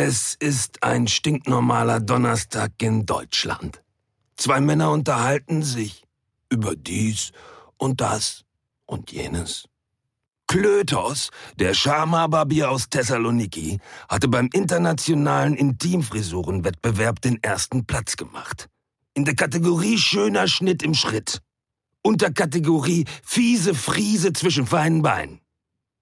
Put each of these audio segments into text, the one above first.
Es ist ein stinknormaler Donnerstag in Deutschland. Zwei Männer unterhalten sich über dies und das und jenes. Klötos, der Schama-Barbier aus Thessaloniki, hatte beim internationalen Intimfrisurenwettbewerb den ersten Platz gemacht. In der Kategorie schöner Schnitt im Schritt. Unterkategorie fiese Friese zwischen feinen Beinen.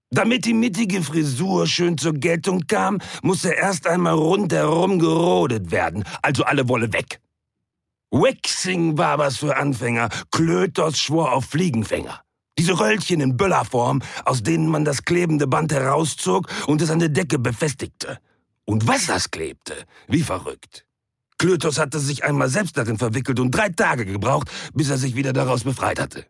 Damit die mittige Frisur schön zur Geltung kam, musste erst einmal rundherum gerodet werden, also alle Wolle weg. Waxing war was für Anfänger, Klötos schwor auf Fliegenfänger. Diese Röllchen in Böllerform, aus denen man das klebende Band herauszog und es an der Decke befestigte. Und was das klebte, wie verrückt. Klötos hatte sich einmal selbst darin verwickelt und drei Tage gebraucht, bis er sich wieder daraus befreit hatte.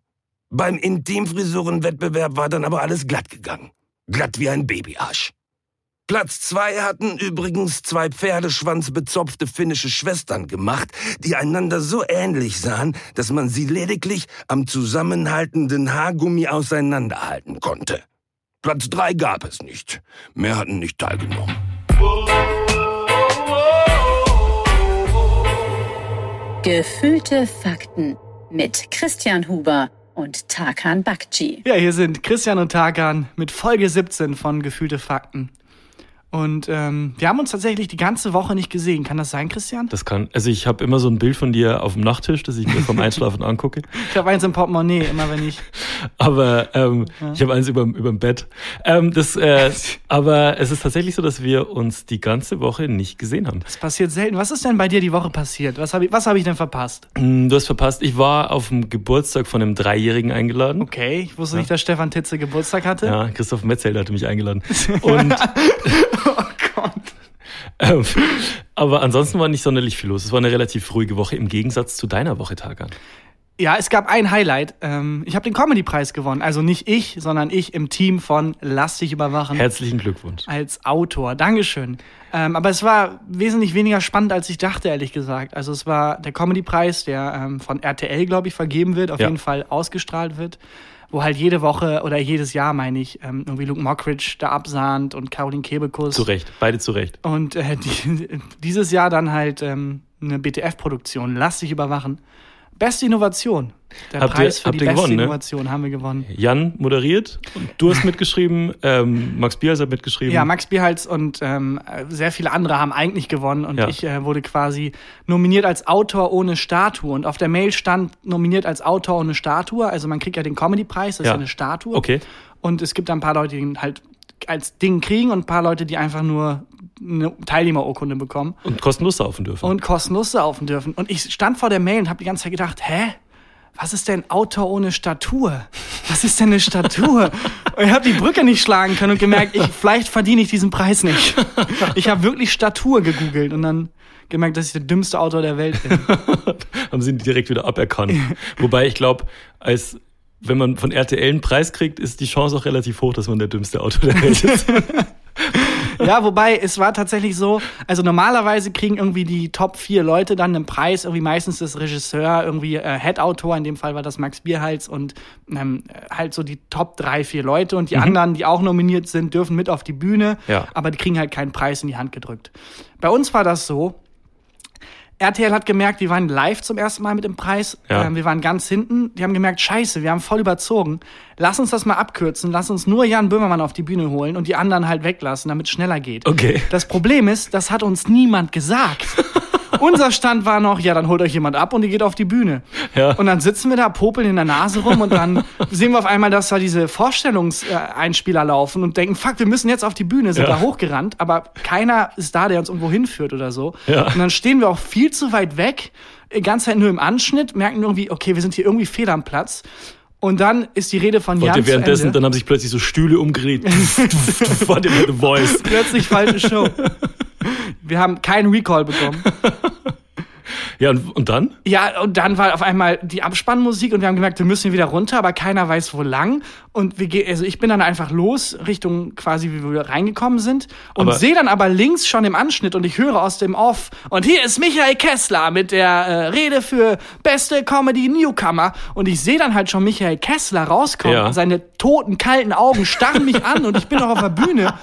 Beim Intimfrisurenwettbewerb war dann aber alles glatt gegangen. Glatt wie ein Babyarsch. Platz zwei hatten übrigens zwei pferdeschwanzbezopfte finnische Schwestern gemacht, die einander so ähnlich sahen, dass man sie lediglich am zusammenhaltenden Haargummi auseinanderhalten konnte. Platz drei gab es nicht. Mehr hatten nicht teilgenommen. Gefühlte Fakten mit Christian Huber und Tarkan Bakci. Ja, hier sind Christian und Tarkan mit Folge 17 von Gefühlte Fakten. Und ähm, wir haben uns tatsächlich die ganze Woche nicht gesehen. Kann das sein, Christian? Das kann. Also ich habe immer so ein Bild von dir auf dem Nachttisch, das ich mir vom Einschlafen angucke. Ich habe eins im Portemonnaie, immer wenn ich. Aber ähm, ja. ich habe eins über dem Bett. Ähm, das, äh, aber es ist tatsächlich so, dass wir uns die ganze Woche nicht gesehen haben. Das passiert selten. Was ist denn bei dir die Woche passiert? Was habe ich, hab ich denn verpasst? Hm, du hast verpasst. Ich war auf dem Geburtstag von einem Dreijährigen eingeladen. Okay, ich wusste ja. nicht, dass Stefan Titze Geburtstag hatte. Ja, Christoph Metzelder hatte mich eingeladen. Und oh Gott. Ähm, aber ansonsten war nicht sonderlich viel los. Es war eine relativ ruhige Woche im Gegensatz zu deiner Woche, Tagan. Ja, es gab ein Highlight. Ähm, ich habe den Comedy-Preis gewonnen. Also nicht ich, sondern ich im Team von Lass dich überwachen. Herzlichen Glückwunsch. Als Autor. Dankeschön. Ähm, aber es war wesentlich weniger spannend, als ich dachte, ehrlich gesagt. Also es war der Comedy-Preis, der ähm, von RTL, glaube ich, vergeben wird, auf ja. jeden Fall ausgestrahlt wird wo halt jede Woche oder jedes Jahr, meine ich, ähm, irgendwie Luke Mockridge da absahnt und Caroline Kebekus. Zu Recht, beide zu Recht. Und äh, die, dieses Jahr dann halt ähm, eine BTF-Produktion, Lass dich überwachen. Beste Innovation. Der habt Preis ihr, für die beste gewonnen, ne? Innovation ne? haben wir gewonnen. Jan moderiert, du hast mitgeschrieben, ähm, Max Bierhals hat mitgeschrieben. Ja, Max Bierhals und ähm, sehr viele andere haben eigentlich gewonnen und ja. ich äh, wurde quasi nominiert als Autor ohne Statue und auf der Mail stand nominiert als Autor ohne Statue, also man kriegt ja den Comedy-Preis, das ja. ist ja eine Statue. Okay. Und es gibt ein paar Leute, die halt als Ding kriegen und ein paar Leute, die einfach nur eine Teilnehmerurkunde bekommen. Und kostenlos saufen dürfen. Und kostenlos saufen dürfen. Und ich stand vor der Mail und habe die ganze Zeit gedacht, hä? Was ist denn Autor ohne Statur? Was ist denn eine Statur? und ich habe die Brücke nicht schlagen können und gemerkt, ich, vielleicht verdiene ich diesen Preis nicht. Ich habe wirklich Statur gegoogelt und dann gemerkt, dass ich der dümmste Autor der Welt bin. Haben sie ihn direkt wieder aberkannt. Wobei ich glaube, als wenn man von RTL einen Preis kriegt, ist die Chance auch relativ hoch, dass man der dümmste Autor der Welt ist. ja, wobei es war tatsächlich so, also normalerweise kriegen irgendwie die Top vier Leute dann einen Preis, irgendwie meistens das Regisseur, irgendwie äh, Head-Autor, in dem Fall war das Max Bierhals und ähm, halt so die Top drei, vier Leute und die mhm. anderen, die auch nominiert sind, dürfen mit auf die Bühne, ja. aber die kriegen halt keinen Preis in die Hand gedrückt. Bei uns war das so, RTL hat gemerkt, wir waren live zum ersten Mal mit dem Preis. Ja. Ähm, wir waren ganz hinten. Die haben gemerkt, scheiße, wir haben voll überzogen. Lass uns das mal abkürzen. Lass uns nur Jan Böhmermann auf die Bühne holen und die anderen halt weglassen, damit es schneller geht. Okay. Das Problem ist, das hat uns niemand gesagt. Unser Stand war noch, ja, dann holt euch jemand ab und ihr geht auf die Bühne. Ja. Und dann sitzen wir da, popeln in der Nase rum und dann sehen wir auf einmal, dass da diese Vorstellungseinspieler laufen und denken, fuck, wir müssen jetzt auf die Bühne, sind ja. da hochgerannt, aber keiner ist da, der uns irgendwo hinführt oder so. Ja. Und dann stehen wir auch viel zu weit weg, die ganze Zeit nur im Anschnitt, merken irgendwie, okay, wir sind hier irgendwie fehl am Platz. Und dann ist die Rede von Jan. währenddessen, dann haben sich plötzlich so Stühle umgedreht. War der The Voice. Plötzlich falsche Show. Wir haben keinen Recall bekommen. Ja, und, und dann? Ja, und dann war auf einmal die Abspannmusik und wir haben gemerkt, wir müssen wieder runter, aber keiner weiß wo lang. Und wir gehen, also ich bin dann einfach los, Richtung quasi, wie wir reingekommen sind. Und sehe dann aber links schon im Anschnitt und ich höre aus dem Off. Und hier ist Michael Kessler mit der äh, Rede für beste Comedy Newcomer. Und ich sehe dann halt schon Michael Kessler rauskommen. Ja. Seine toten, kalten Augen starren mich an und ich bin noch auf der Bühne.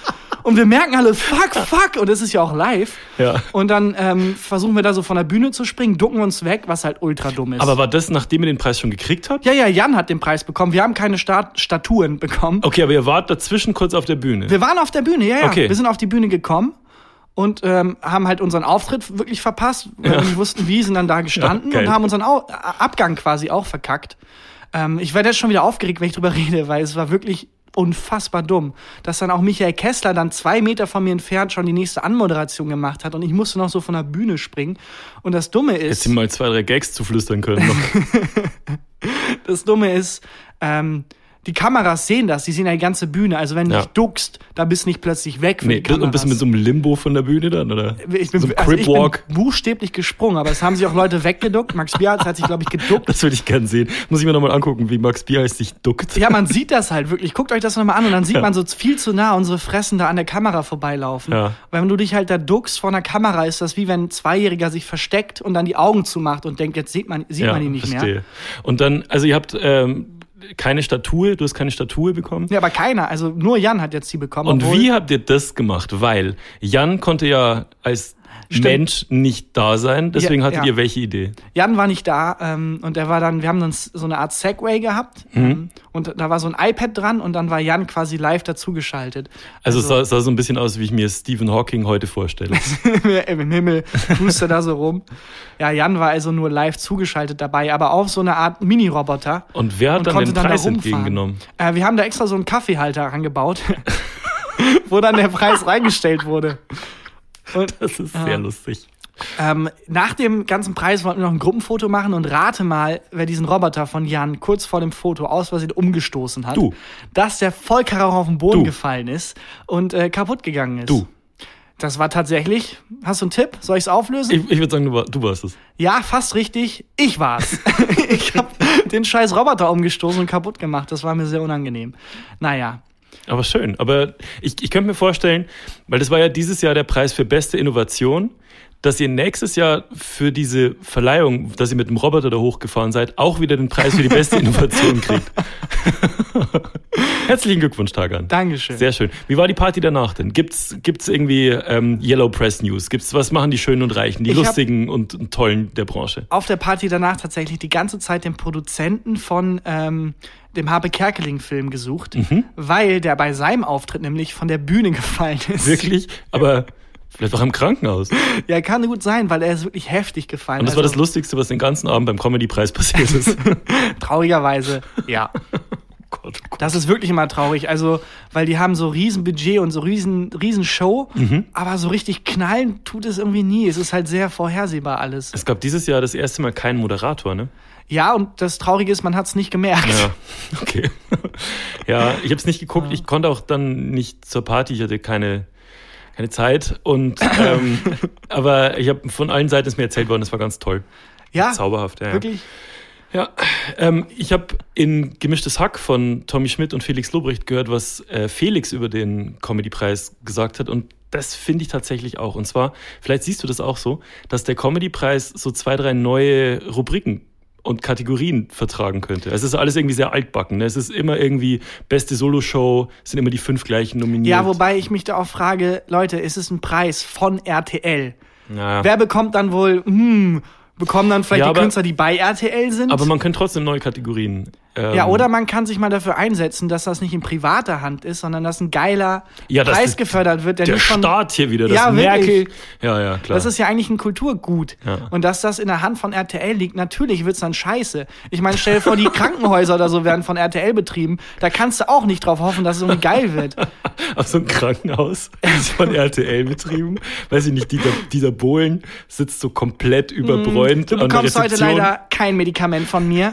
Und wir merken alle, fuck, fuck. Und es ist ja auch live. Ja. Und dann ähm, versuchen wir da so von der Bühne zu springen, ducken uns weg, was halt ultra dumm ist. Aber war das, nachdem ihr den Preis schon gekriegt habt? ja, ja, Jan hat den Preis bekommen. Wir haben keine Stat Statuen bekommen. Okay, aber ihr wart dazwischen kurz auf der Bühne. Wir waren auf der Bühne, ja, ja. Okay. Wir sind auf die Bühne gekommen und ähm, haben halt unseren Auftritt wirklich verpasst, weil wir nicht wussten, wie, sind dann da gestanden Ja, und haben unseren Au Abgang quasi auch verkackt. Ähm, ich werde jetzt schon wieder aufgeregt, wenn ich drüber rede, weil es war wirklich unfassbar dumm, dass dann auch Michael Kessler dann zwei Meter von mir entfernt schon die nächste Anmoderation gemacht hat und ich musste noch so von der Bühne springen. Und das Dumme ist, Hättest ihm mal zwei, drei Gags zu flüstern können. Das Dumme ist, ähm, die Kameras sehen das, die sehen ja die ganze Bühne. Also wenn du Ja. dich duckst, da bist du nicht plötzlich weg für nee, die und bist du mit so einem Limbo von der Bühne dann, oder? Ich bin, so also ich bin buchstäblich gesprungen, aber es haben sich auch Leute weggeduckt. Max Bierhardt hat sich, glaube ich, geduckt. Das würde ich gern sehen. Muss ich mir nochmal angucken, wie Max Bierheiß sich duckt. Ja, man sieht das halt wirklich. Guckt euch das nochmal an und dann sieht Ja. man so viel zu nah unsere Fressen da an der Kamera vorbeilaufen. Ja. Wenn du dich halt da duckst vor einer Kamera, ist das wie wenn ein Zweijähriger sich versteckt und dann die Augen zumacht und denkt, jetzt sieht man, sieht man ihn nicht mehr. verstehe. Und dann, also ihr habt ähm, keine Statue, du hast keine Statue bekommen. Ja, aber keiner. Also nur Jan hat jetzt die bekommen. Und wie habt ihr das gemacht? Weil Jan konnte ja als Stimmt. Mensch nicht da sein, deswegen Ja, hattet ja. ihr welche Idee? Jan war nicht da ähm, und er war dann, wir haben dann so eine Art Segway gehabt Mhm. ähm, und da war so ein iPad dran und dann war Jan quasi live dazugeschaltet. Also, es sah, sah so ein bisschen aus, wie ich mir Stephen Hawking heute vorstelle. im Himmel tust er da so rum. Ja, Jan war also nur live zugeschaltet dabei, aber auch so eine Art Mini-Roboter. Und wer hat und dann den dann da Preis rumfahren. entgegengenommen? Äh, wir haben da extra so einen Kaffeehalter angebaut, wo dann der Preis reingestellt wurde. Und Das ist sehr lustig. ähm, nach dem ganzen Preis wollten wir noch ein Gruppenfoto machen und rate mal, wer diesen Roboter von Jan kurz vor dem Foto aus Versehen umgestoßen hat. Du. Dass der Vollkarre auf den Boden Du. gefallen ist und äh, kaputt gegangen ist. Du. Das war tatsächlich. Hast du einen Tipp? Soll ich es auflösen? Ich, ich würde sagen, du, war, du warst es. Ja, fast richtig. Ich war's. ich habe den scheiß Roboter umgestoßen und kaputt gemacht. Das war mir sehr unangenehm. Naja. Aber schön. Aber ich, ich könnte mir vorstellen, weil das war ja dieses Jahr der Preis für beste Innovation, dass ihr nächstes Jahr für diese Verleihung, dass ihr mit dem Roboter da hochgefahren seid, auch wieder den Preis für die beste Innovation kriegt. Herzlichen Glückwunsch, Tagan. Dankeschön. Sehr schön. Wie war die Party danach denn? Gibt's gibt's irgendwie ähm, Yellow Press News? Gibt's was machen die Schönen und Reichen, die Ich lustigen und, und tollen der Branche? Auf der Party danach tatsächlich die ganze Zeit den Produzenten von ähm, dem Habe Kerkeling-Film gesucht, Mhm. weil der bei seinem Auftritt nämlich von der Bühne gefallen ist. Wirklich? Aber vielleicht auch im Krankenhaus. Ja, kann gut sein, weil er ist wirklich heftig gefallen. Und das war das Also, Lustigste, was den ganzen Abend beim Comedy-Preis passiert ist. Traurigerweise, ja. Gott, oh Gott. Das ist wirklich immer traurig. Also, weil die haben so riesen Budget und so riesen, riesen Show, Mhm. aber so richtig knallen tut es irgendwie nie. Es ist halt sehr vorhersehbar alles. Es gab dieses Jahr das erste Mal keinen Moderator, ne? Ja, und das Traurige ist, man hat es nicht gemerkt. Ja, okay. ja, ich habe es nicht geguckt. Ich konnte auch dann nicht zur Party. Ich hatte keine, keine Zeit. Und ähm, aber ich habe von allen Seiten ist mir erzählt worden, das war ganz toll. Ja, Zauberhaft, ja. ja. wirklich. Ja, ähm, ich habe in Gemischtes Hack von Tommy Schmidt und Felix Lobrecht gehört, was äh, Felix über den Comedy-Preis gesagt hat. Und das finde ich tatsächlich auch. Und zwar, vielleicht siehst du das auch so, dass der Comedy-Preis so zwei, drei neue Rubriken und Kategorien vertragen könnte. Es ist alles irgendwie sehr altbacken. Ne? Es ist immer irgendwie beste Solo-Show, es sind immer die fünf gleichen nominiert. Ja, wobei ich mich da auch frage, Leute, ist es ein Preis von RTL? Ja. Wer bekommt dann wohl, hm, bekommen dann vielleicht Ja, die aber- Künstler, die bei RTL sind? Aber man könnte trotzdem neue Kategorien. Ähm, ja, oder man kann sich mal dafür einsetzen, dass das nicht in privater Hand ist, sondern dass ein geiler Ja, Preis gefördert wird, der, Der nicht von Staat hier wieder, das Ja, Merkel. wirklich. Ja, ja, klar. Das ist ja eigentlich ein Kulturgut. Ja. Und dass das in der Hand von RTL liegt, natürlich wird's dann scheiße. Ich meine, stell dir vor, die Krankenhäuser oder so werden von RTL betrieben. Da kannst du auch nicht drauf hoffen, dass es irgendwie geil wird. Auf so ein Krankenhaus ist von RTL betrieben. Weiß ich nicht, Dieter, Dieter Bohlen sitzt so komplett überbräunt Du an der bekommst heute leider kein Medikament von mir.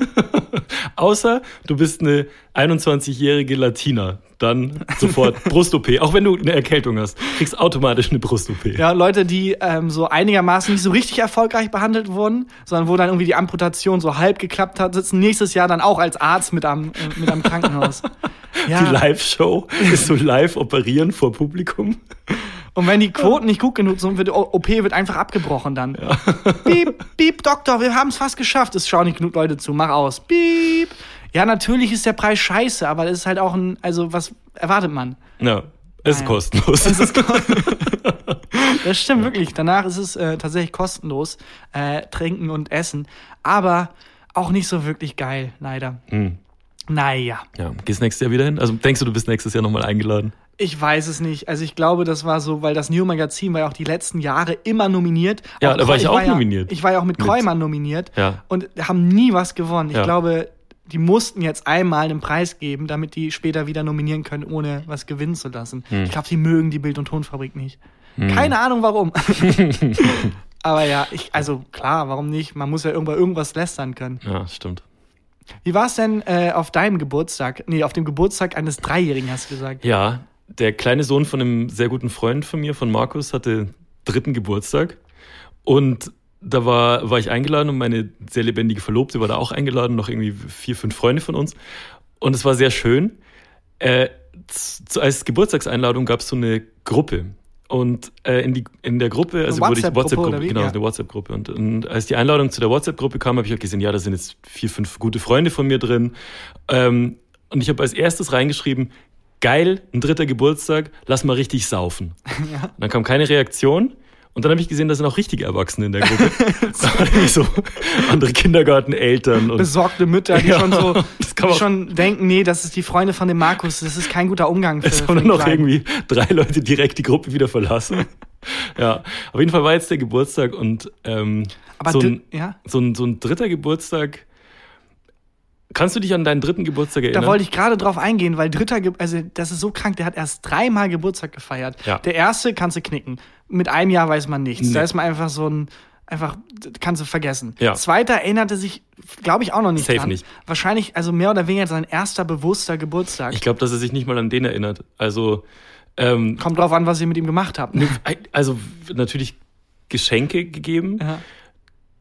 Außer du bist eine 21-jährige Latina. Dann sofort Brust-OP. Auch wenn du eine Erkältung hast, kriegst automatisch eine Brust-OP. Ja, Leute, die ähm, so einigermaßen nicht so richtig erfolgreich behandelt wurden, sondern wo dann irgendwie die Amputation so halb geklappt hat, sitzen nächstes Jahr dann auch als Arzt mit am, äh, mit am Krankenhaus. Ja. Die Live-Show ist so live operieren vor Publikum. Und wenn die Quoten nicht gut genug sind, wird die OP wird einfach abgebrochen dann. Piep, piep, Doktor, wir haben es fast geschafft. Es schauen nicht genug Leute zu. Mach aus. Piep. Ja, natürlich ist der Preis scheiße, aber das ist halt auch ein, also was erwartet man? Ja. Es ist Naja. kostenlos. Es ist Das stimmt wirklich. Danach ist es äh, tatsächlich kostenlos, äh, trinken und essen. Aber auch nicht so wirklich geil, leider. Hm. Naja, Ja, gehst nächstes Jahr wieder hin? Also denkst du, du bist nächstes Jahr nochmal eingeladen? ich weiß es nicht. Also ich glaube, das war so, weil das New Magazin war ja auch die letzten Jahre immer nominiert. Ja, da war ich auch ja, nominiert. Ich war ja auch mit Mit- Kreumann nominiert Ja. und haben nie was gewonnen. Ich Ja. glaube, die mussten jetzt einmal einen Preis geben, damit die später wieder nominieren können, ohne was gewinnen zu lassen. Hm. Ich glaube, die mögen die Bild- und Tonfabrik nicht. Keine Ahnung warum. Aber ja, ich, also klar, warum nicht? Man muss ja irgendwo irgendwas lästern können. Ja, stimmt. Wie war es denn äh, auf deinem Geburtstag? Nee, auf dem Geburtstag eines Dreijährigen hast du gesagt. Ja, der kleine Sohn von einem sehr guten Freund von mir, von Markus, hatte dritten Geburtstag. Und da war, war ich eingeladen und meine sehr lebendige Verlobte war da auch eingeladen, noch irgendwie vier, fünf Freunde von uns. Und es war sehr schön. Äh, z- als Geburtstagseinladung gab es so eine Gruppe. Und äh, in, die, in der Gruppe, also wurde ich WhatsApp-Gruppe genau, Ja. eine WhatsApp-Gruppe. Und, und als die Einladung zu der WhatsApp-Gruppe kam, habe ich auch gesehen, ja, da sind jetzt vier, fünf gute Freunde von mir drin. Ähm, und ich habe als erstes reingeschrieben, geil, ein dritter Geburtstag, lass mal richtig saufen. Ja. Dann kam keine Reaktion. Und dann habe ich gesehen, da sind auch richtige Erwachsene in der Gruppe. Da waren so andere Kindergarteneltern und Besorgte Mütter, die Ja, schon so das kann die schon denken, nee, das ist die Freunde von dem Markus, das ist kein guter Umgang für, Es haben den nur noch irgendwie drei Leute direkt die Gruppe wieder verlassen. Ja, auf jeden Fall war jetzt der Geburtstag und ähm, Aber so, ein, ja, so, ein, so ein dritter Geburtstag. Kannst du dich an deinen dritten Geburtstag erinnern? da wollte ich gerade drauf eingehen, weil dritter, Ge also das ist so krank, der hat erst dreimal Geburtstag gefeiert. Ja. Der erste kannst du knicken. Mit einem Jahr weiß man nichts. Nee. Da ist man einfach so ein, einfach, kannst du vergessen. Ja. Zweiter erinnerte sich, glaube ich, auch noch nicht Safe dran. nicht. Wahrscheinlich, also mehr oder weniger sein erster bewusster Geburtstag. Ich glaube, dass er sich nicht mal an den erinnert. Also, ähm, Kommt drauf an, was ihr mit ihm gemacht habt. ne? also natürlich Geschenke gegeben. Ja.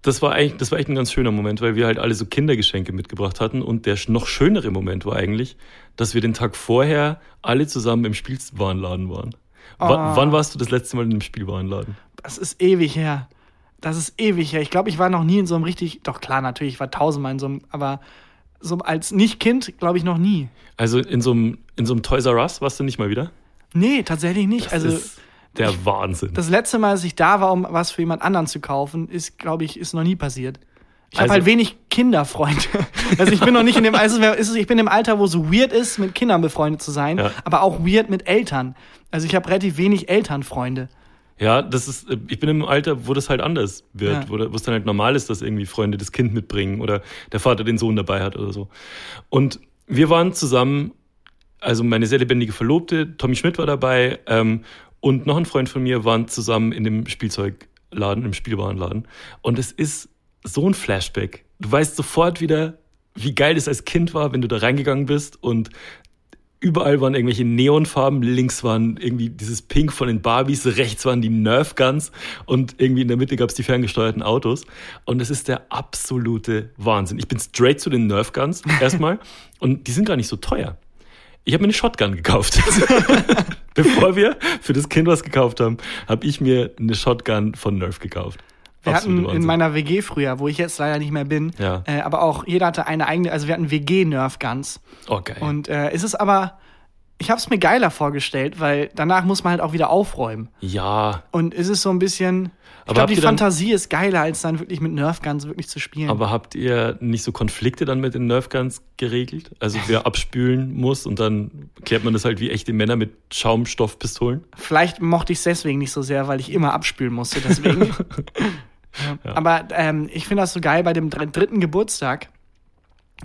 Das war eigentlich, das war echt ein ganz schöner Moment, weil wir halt alle so Kindergeschenke mitgebracht hatten. Und der noch schönere Moment war eigentlich, dass wir den Tag vorher alle zusammen im Spielwarenladen waren. Oh. Wann warst du das letzte Mal in einem Spielwarenladen? Das ist ewig her. Das ist ewig her. Ich glaube, ich war noch nie in so einem richtig, doch klar, natürlich, ich war tausendmal in so einem, aber so als Nicht-Kind, glaube ich, noch nie. Also in so einem, in so einem Toys R Us warst du nicht mal wieder? Nee, tatsächlich nicht. Das also ist der Wahnsinn. das letzte Mal, dass ich da war, um was für jemand anderen zu kaufen, ist, glaube ich, ist noch nie passiert. Ich habe Also- halt wenig Kinderfreunde. Also ich bin noch nicht in dem, also es ist- ich bin im Alter, wo so weird ist, mit Kindern befreundet zu sein, Ja. aber auch weird mit Eltern. Also ich habe relativ wenig Elternfreunde. Ja, das ist, äh, ich bin im Alter, wo das halt anders wird, Ja. wo es dann halt normal ist, dass irgendwie Freunde das Kind mitbringen oder der Vater den Sohn dabei hat oder so. Und wir waren zusammen, also meine sehr lebendige Verlobte, Tommy Schmidt war dabei ähm, und noch ein Freund von mir waren zusammen in dem Spielzeugladen, im Spielwarenladen. Und es ist so ein Flashback. Du weißt sofort wieder, wie geil es als Kind war, wenn du da reingegangen bist und Überall waren irgendwelche Neonfarben, links waren irgendwie dieses Pink von den Barbies, rechts waren die Nerf Guns und irgendwie in der Mitte gab es die ferngesteuerten Autos. Und es ist der absolute Wahnsinn. Ich bin straight zu den Nerf Guns erstmal und die sind gar nicht so teuer. Ich habe mir eine Shotgun gekauft. Bevor wir für das Kind was gekauft haben, habe ich mir eine Shotgun von Nerf gekauft. Wir Absoluter hatten in Wahnsinn. meiner WG früher, wo ich jetzt leider nicht mehr bin, Ja. äh, aber auch jeder hatte eine eigene, also wir hatten WG-Nerf-Guns. Oh, geil. Und äh, es ist aber, ich habe es mir geiler vorgestellt, weil danach muss man halt auch wieder aufräumen. ja, Und es ist so ein bisschen, ich Aber glaube, die ihr dann- Fantasie ist geiler, als dann wirklich mit Nerf-Guns wirklich zu spielen. Aber habt ihr nicht so Konflikte dann mit den Nerf Guns geregelt? Also wer abspülen muss und dann klärt man das halt wie echte Männer mit Schaumstoffpistolen? Vielleicht mochte ich es deswegen nicht so sehr, weil ich immer abspülen musste, deswegen. ja. Aber ähm, ich finde das so geil bei dem dr- dritten Geburtstag,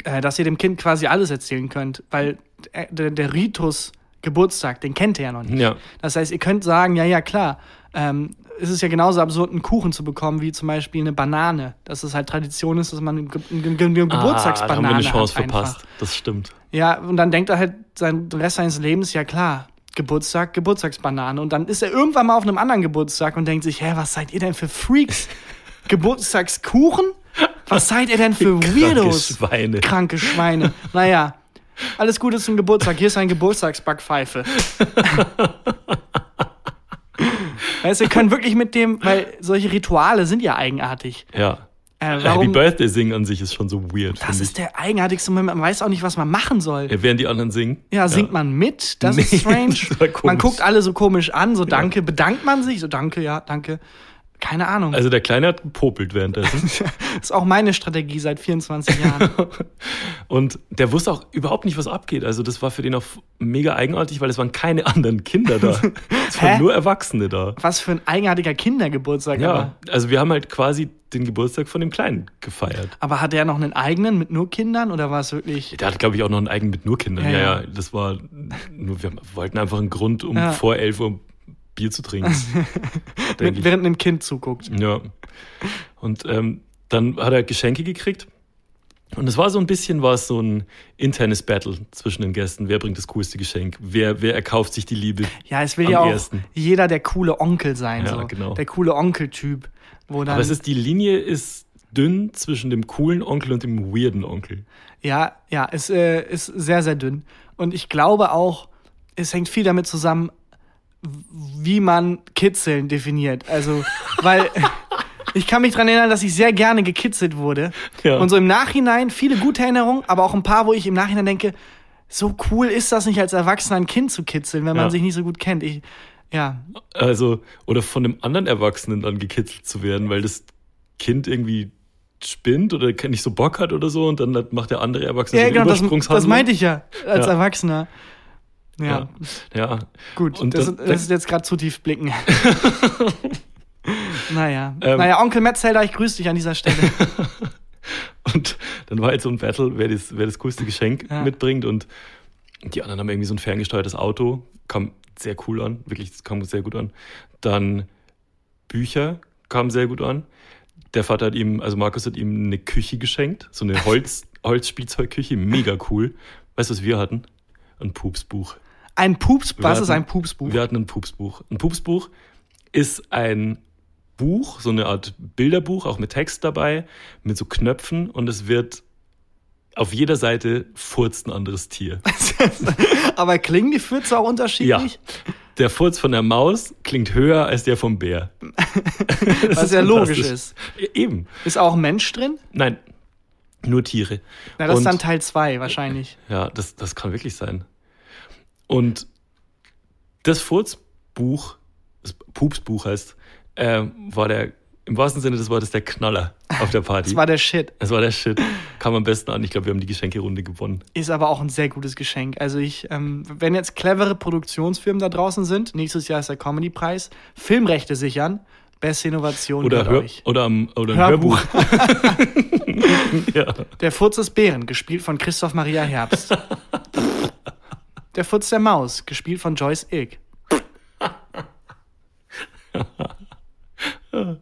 äh, dass ihr dem Kind quasi alles erzählen könnt, weil äh, der, der Ritus Geburtstag, den kennt ihr ja noch nicht. Ja. Das heißt, ihr könnt sagen, ja, ja, klar, ähm, es ist ja genauso absurd, einen Kuchen zu bekommen, wie zum Beispiel eine Banane. Dass es halt Tradition ist, dass man eine, Ge eine, Ge- eine Geburtstagsbanane Ah, da haben wir eine Chance hat einfach. verpasst. Das stimmt. Ja, und dann denkt er halt sein, den Rest seines Lebens, ja klar, Geburtstag, Geburtstagsbanane. Und dann ist er irgendwann mal auf einem anderen Geburtstag und denkt sich, hä, was seid ihr denn für Freaks? Geburtstagskuchen? Was seid ihr denn für Weirdos? Kranke Schweine. Kranke Schweine. Naja, alles Gute zum Geburtstag. Hier ist ein Geburtstagsbackpfeife. weißt du, ihr könnt wirklich mit dem, weil solche Rituale sind ja eigenartig. Ja. Äh, Happy? Birthday singen an sich ist schon so weird. Das ist der eigenartigste Moment. Man weiß auch nicht, was man machen soll. Ja, während die anderen singen. Ja, singt man mit? Das ist Nee, strange. das man guckt alle so komisch an, so danke. Bedankt man sich? So danke, ja, danke. Keine Ahnung. Also der Kleine hat gepopelt währenddessen. das ist auch meine Strategie seit 24 Jahren. Und der wusste auch überhaupt nicht, was abgeht. Also das war für den auch mega eigenartig, weil es waren keine anderen Kinder da. Es waren nur Erwachsene da. Was für ein eigenartiger Kindergeburtstag. Ja, Aber, also wir haben halt quasi den Geburtstag von dem Kleinen gefeiert. aber hat der noch einen eigenen mit nur Kindern oder war es wirklich. Der hat, glaube ich, auch noch einen eigenen mit nur Kindern. Ja, Ja, ja. ja, das war nur, wir wollten einfach einen Grund, um Ja. vor 11 Uhr Bier zu trinken. Während ein Kind zuguckt. Ja. Und ähm, dann hat er Geschenke gekriegt. Und es war so ein bisschen war es so ein internes Battle zwischen den Gästen. Wer bringt das coolste Geschenk? Wer, wer erkauft sich die Liebe? Ja, es will ja auch ersten. jeder der coole Onkel sein. Ja, so. genau. Der coole Onkel-Typ. Aber es ist, die Linie ist dünn zwischen dem coolen Onkel und dem weirden Onkel. Ja, ja, es äh, ist sehr, sehr dünn. Und ich glaube auch, es hängt viel damit zusammen, wie man Kitzeln definiert. Also, weil ich kann mich daran erinnern, dass ich sehr gerne gekitzelt wurde. Ja. Und so im Nachhinein viele gute Erinnerungen, aber auch ein paar, wo ich im Nachhinein denke, so cool ist das nicht als Erwachsener ein Kind zu kitzeln, wenn man Ja. sich nicht so gut kennt. Ich, ja, Also, oder von einem anderen Erwachsenen dann gekitzelt zu werden, weil das Kind irgendwie spinnt oder nicht so Bock hat oder so und dann macht der andere Erwachsene ja so genau, das, das meinte ich ja als Ja. Erwachsener. Ja, Ja, gut. Und das, dann- das ist jetzt gerade zu tief blicken. naja. Ähm. naja, Onkel Metzelder, ich grüße dich an dieser Stelle. Und dann war jetzt so ein Battle, wer das, wer das coolste Geschenk Ja. mitbringt. Und die anderen haben irgendwie so ein ferngesteuertes Auto. Kam sehr cool an. Wirklich, das kam sehr gut an. Dann Bücher kam sehr gut an. Der Vater hat ihm, also Markus hat ihm eine Küche geschenkt. So eine Holz, Holzspielzeugküche. Mega cool. Weißt du, was wir hatten? Ein Pupsbuch. Ein Pups, was Wir ist hatten- ein Pupsbuch? Wir hatten ein Pupsbuch. Ein Pupsbuch ist ein Buch, so eine Art Bilderbuch, auch mit Text dabei, mit so Knöpfen und es wird auf jeder Seite furzt ein anderes Tier. Aber klingen die Fürze auch Ja. unterschiedlich? Der Furz von der Maus klingt höher als der vom Bär. Was ja logisch ist. Eben. Ist auch ein Mensch drin? Nein, nur Tiere. Na, das ist Und- dann Teil 2 wahrscheinlich. Ja, das, das kann wirklich sein. Und das Furzbuch, das Pupsbuch heißt, äh, war der, im wahrsten Sinne des Wortes, der Knaller auf der Party. Das war der Shit. das war der Shit. Kam am besten an. Ich glaube, wir haben die Geschenkerunde gewonnen. Ist aber auch ein sehr gutes Geschenk. Also ich, ähm, wenn jetzt clevere Produktionsfirmen da draußen sind, nächstes Jahr ist der Comedy-Preis, Filmrechte sichern, beste Innovation Oder, gehört Hör, euch. oder, am, oder Hörbuch. Hörbuch. ja. Der Furz des Bären, gespielt von Christoph Maria Herbst. Der Furz der Maus, gespielt von Joyce Ilk.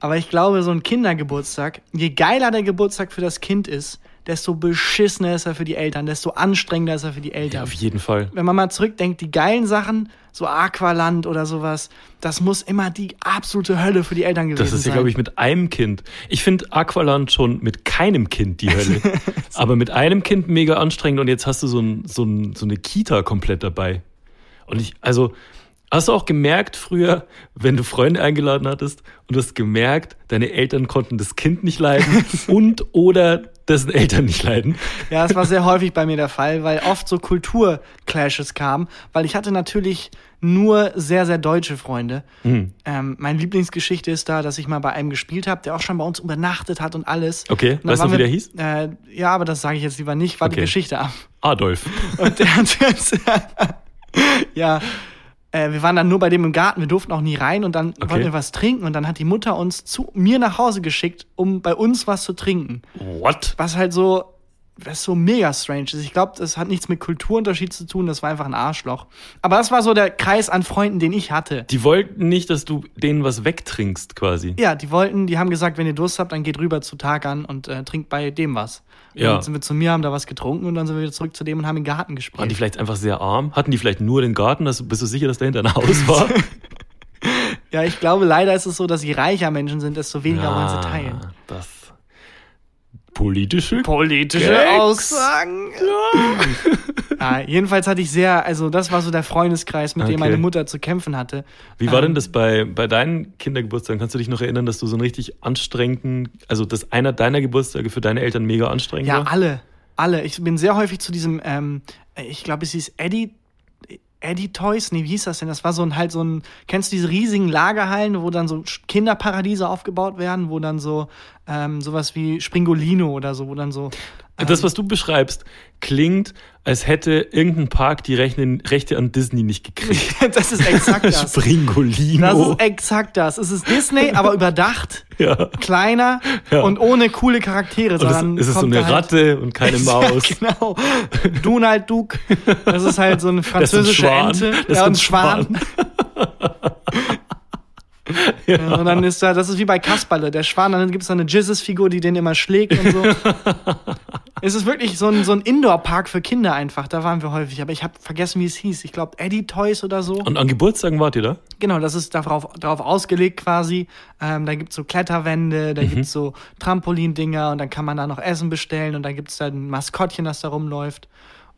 Aber ich glaube, so ein Kindergeburtstag, je geiler der Geburtstag für das Kind ist, desto beschissener ist er für die Eltern, desto anstrengender ist er für die ja, Eltern. auf jeden Fall. Wenn man mal zurückdenkt, die geilen Sachen, so Aqualand oder sowas, das muss immer die absolute Hölle für die Eltern gewesen Das ist ja, sein. glaube ich, mit einem Kind. Ich finde Aqualand schon mit keinem Kind die Hölle. aber mit einem Kind mega anstrengend und jetzt hast du so, ein, so, ein, so eine Kita komplett dabei. Und ich, also, hast du auch gemerkt früher, wenn du Freunde eingeladen hattest und hast gemerkt, deine Eltern konnten das Kind nicht leiden und oder dessen Eltern nicht leiden? Ja, das war sehr häufig bei mir der Fall, weil oft so Kulturclashes kamen, weil ich hatte natürlich nur sehr, sehr deutsche Freunde. Hm. Ähm, meine Lieblingsgeschichte ist da, dass ich mal bei einem gespielt habe, der auch schon bei uns übernachtet hat und alles. Okay, Und weißt du, wie der hieß? Äh, ja, aber das sage ich jetzt lieber nicht, war die Okay. Geschichte ab. Adolf. Und der hat jetzt, ja, äh, wir waren dann nur bei dem im Garten, wir durften auch nie rein und dann Okay. wollten wir was trinken und dann hat die Mutter uns zu mir nach Hause geschickt, um bei uns was zu trinken. What? Was halt so, was so mega strange ist. Ich glaube, das hat nichts mit Kulturunterschied zu tun, das war einfach ein Arschloch. Aber das war so der Kreis an Freunden, den ich hatte. Die wollten nicht, dass du denen was wegtrinkst, quasi. Ja, die wollten, die haben gesagt, wenn ihr Durst habt, dann geht rüber zu Tagan und äh, trinkt bei dem was. Ja. Dann sind wir zu mir, haben da was getrunken und dann sind wir wieder zurück zu dem und haben im Garten gespielt. Waren die vielleicht einfach sehr arm? Hatten die vielleicht nur den Garten? Das, bist du sicher, dass dahinter ein Haus war? Ja, ich glaube, leider ist es so, dass je reicher Menschen sind, desto weniger wollen sie teilen. Das politische Politische Gags. Aussagen. Ja, jedenfalls hatte ich sehr, also das war so der Freundeskreis, mit dem Okay. meine Mutter zu kämpfen hatte. Wie war Ähm, denn das bei, bei deinen Kindergeburtstagen? Kannst du dich noch erinnern, dass du so einen richtig anstrengenden, also dass einer deiner Geburtstage für deine Eltern mega anstrengend Ja, war? alle. Alle. Ich bin sehr häufig zu diesem, ähm, ich glaube, es hieß Eddie. Eddie Toys, nee, wie hieß das denn? Das war so ein halt so ein, kennst du diese riesigen Lagerhallen, wo dann so Kinderparadiese aufgebaut werden, wo dann so ähm, sowas wie Springolino oder so, wo dann so. Das, was du beschreibst, klingt, als hätte irgendein Park die Rechte, Rechte an Disney nicht gekriegt. das ist exakt das. Springolino. Das ist exakt das. Es ist Disney, aber überdacht, ja. kleiner Ja. und ohne coole Charaktere, Und es, sondern es ist so eine halt- Ratte und keine Maus. Ja, genau. Donald Duck. Das ist halt so eine Das ist ein französische. Ente. Das ja, ein Schwan. Ja, und dann ist da, das ist wie bei Kasperle, der Schwan, dann gibt es da eine Jizzes-Figur, die den immer schlägt und so. Es ist wirklich so ein, so ein Indoor-Park für Kinder einfach, da waren wir häufig, aber ich habe vergessen, wie es hieß. Ich glaube, Eddie Toys oder so. Und an Geburtstagen wart ihr da? Genau, das ist darauf, darauf ausgelegt quasi. Ähm, da gibt's so Kletterwände, da gibt's so Trampolindinger und dann kann man da noch Essen bestellen und dann gibt's da ein Maskottchen, das da rumläuft.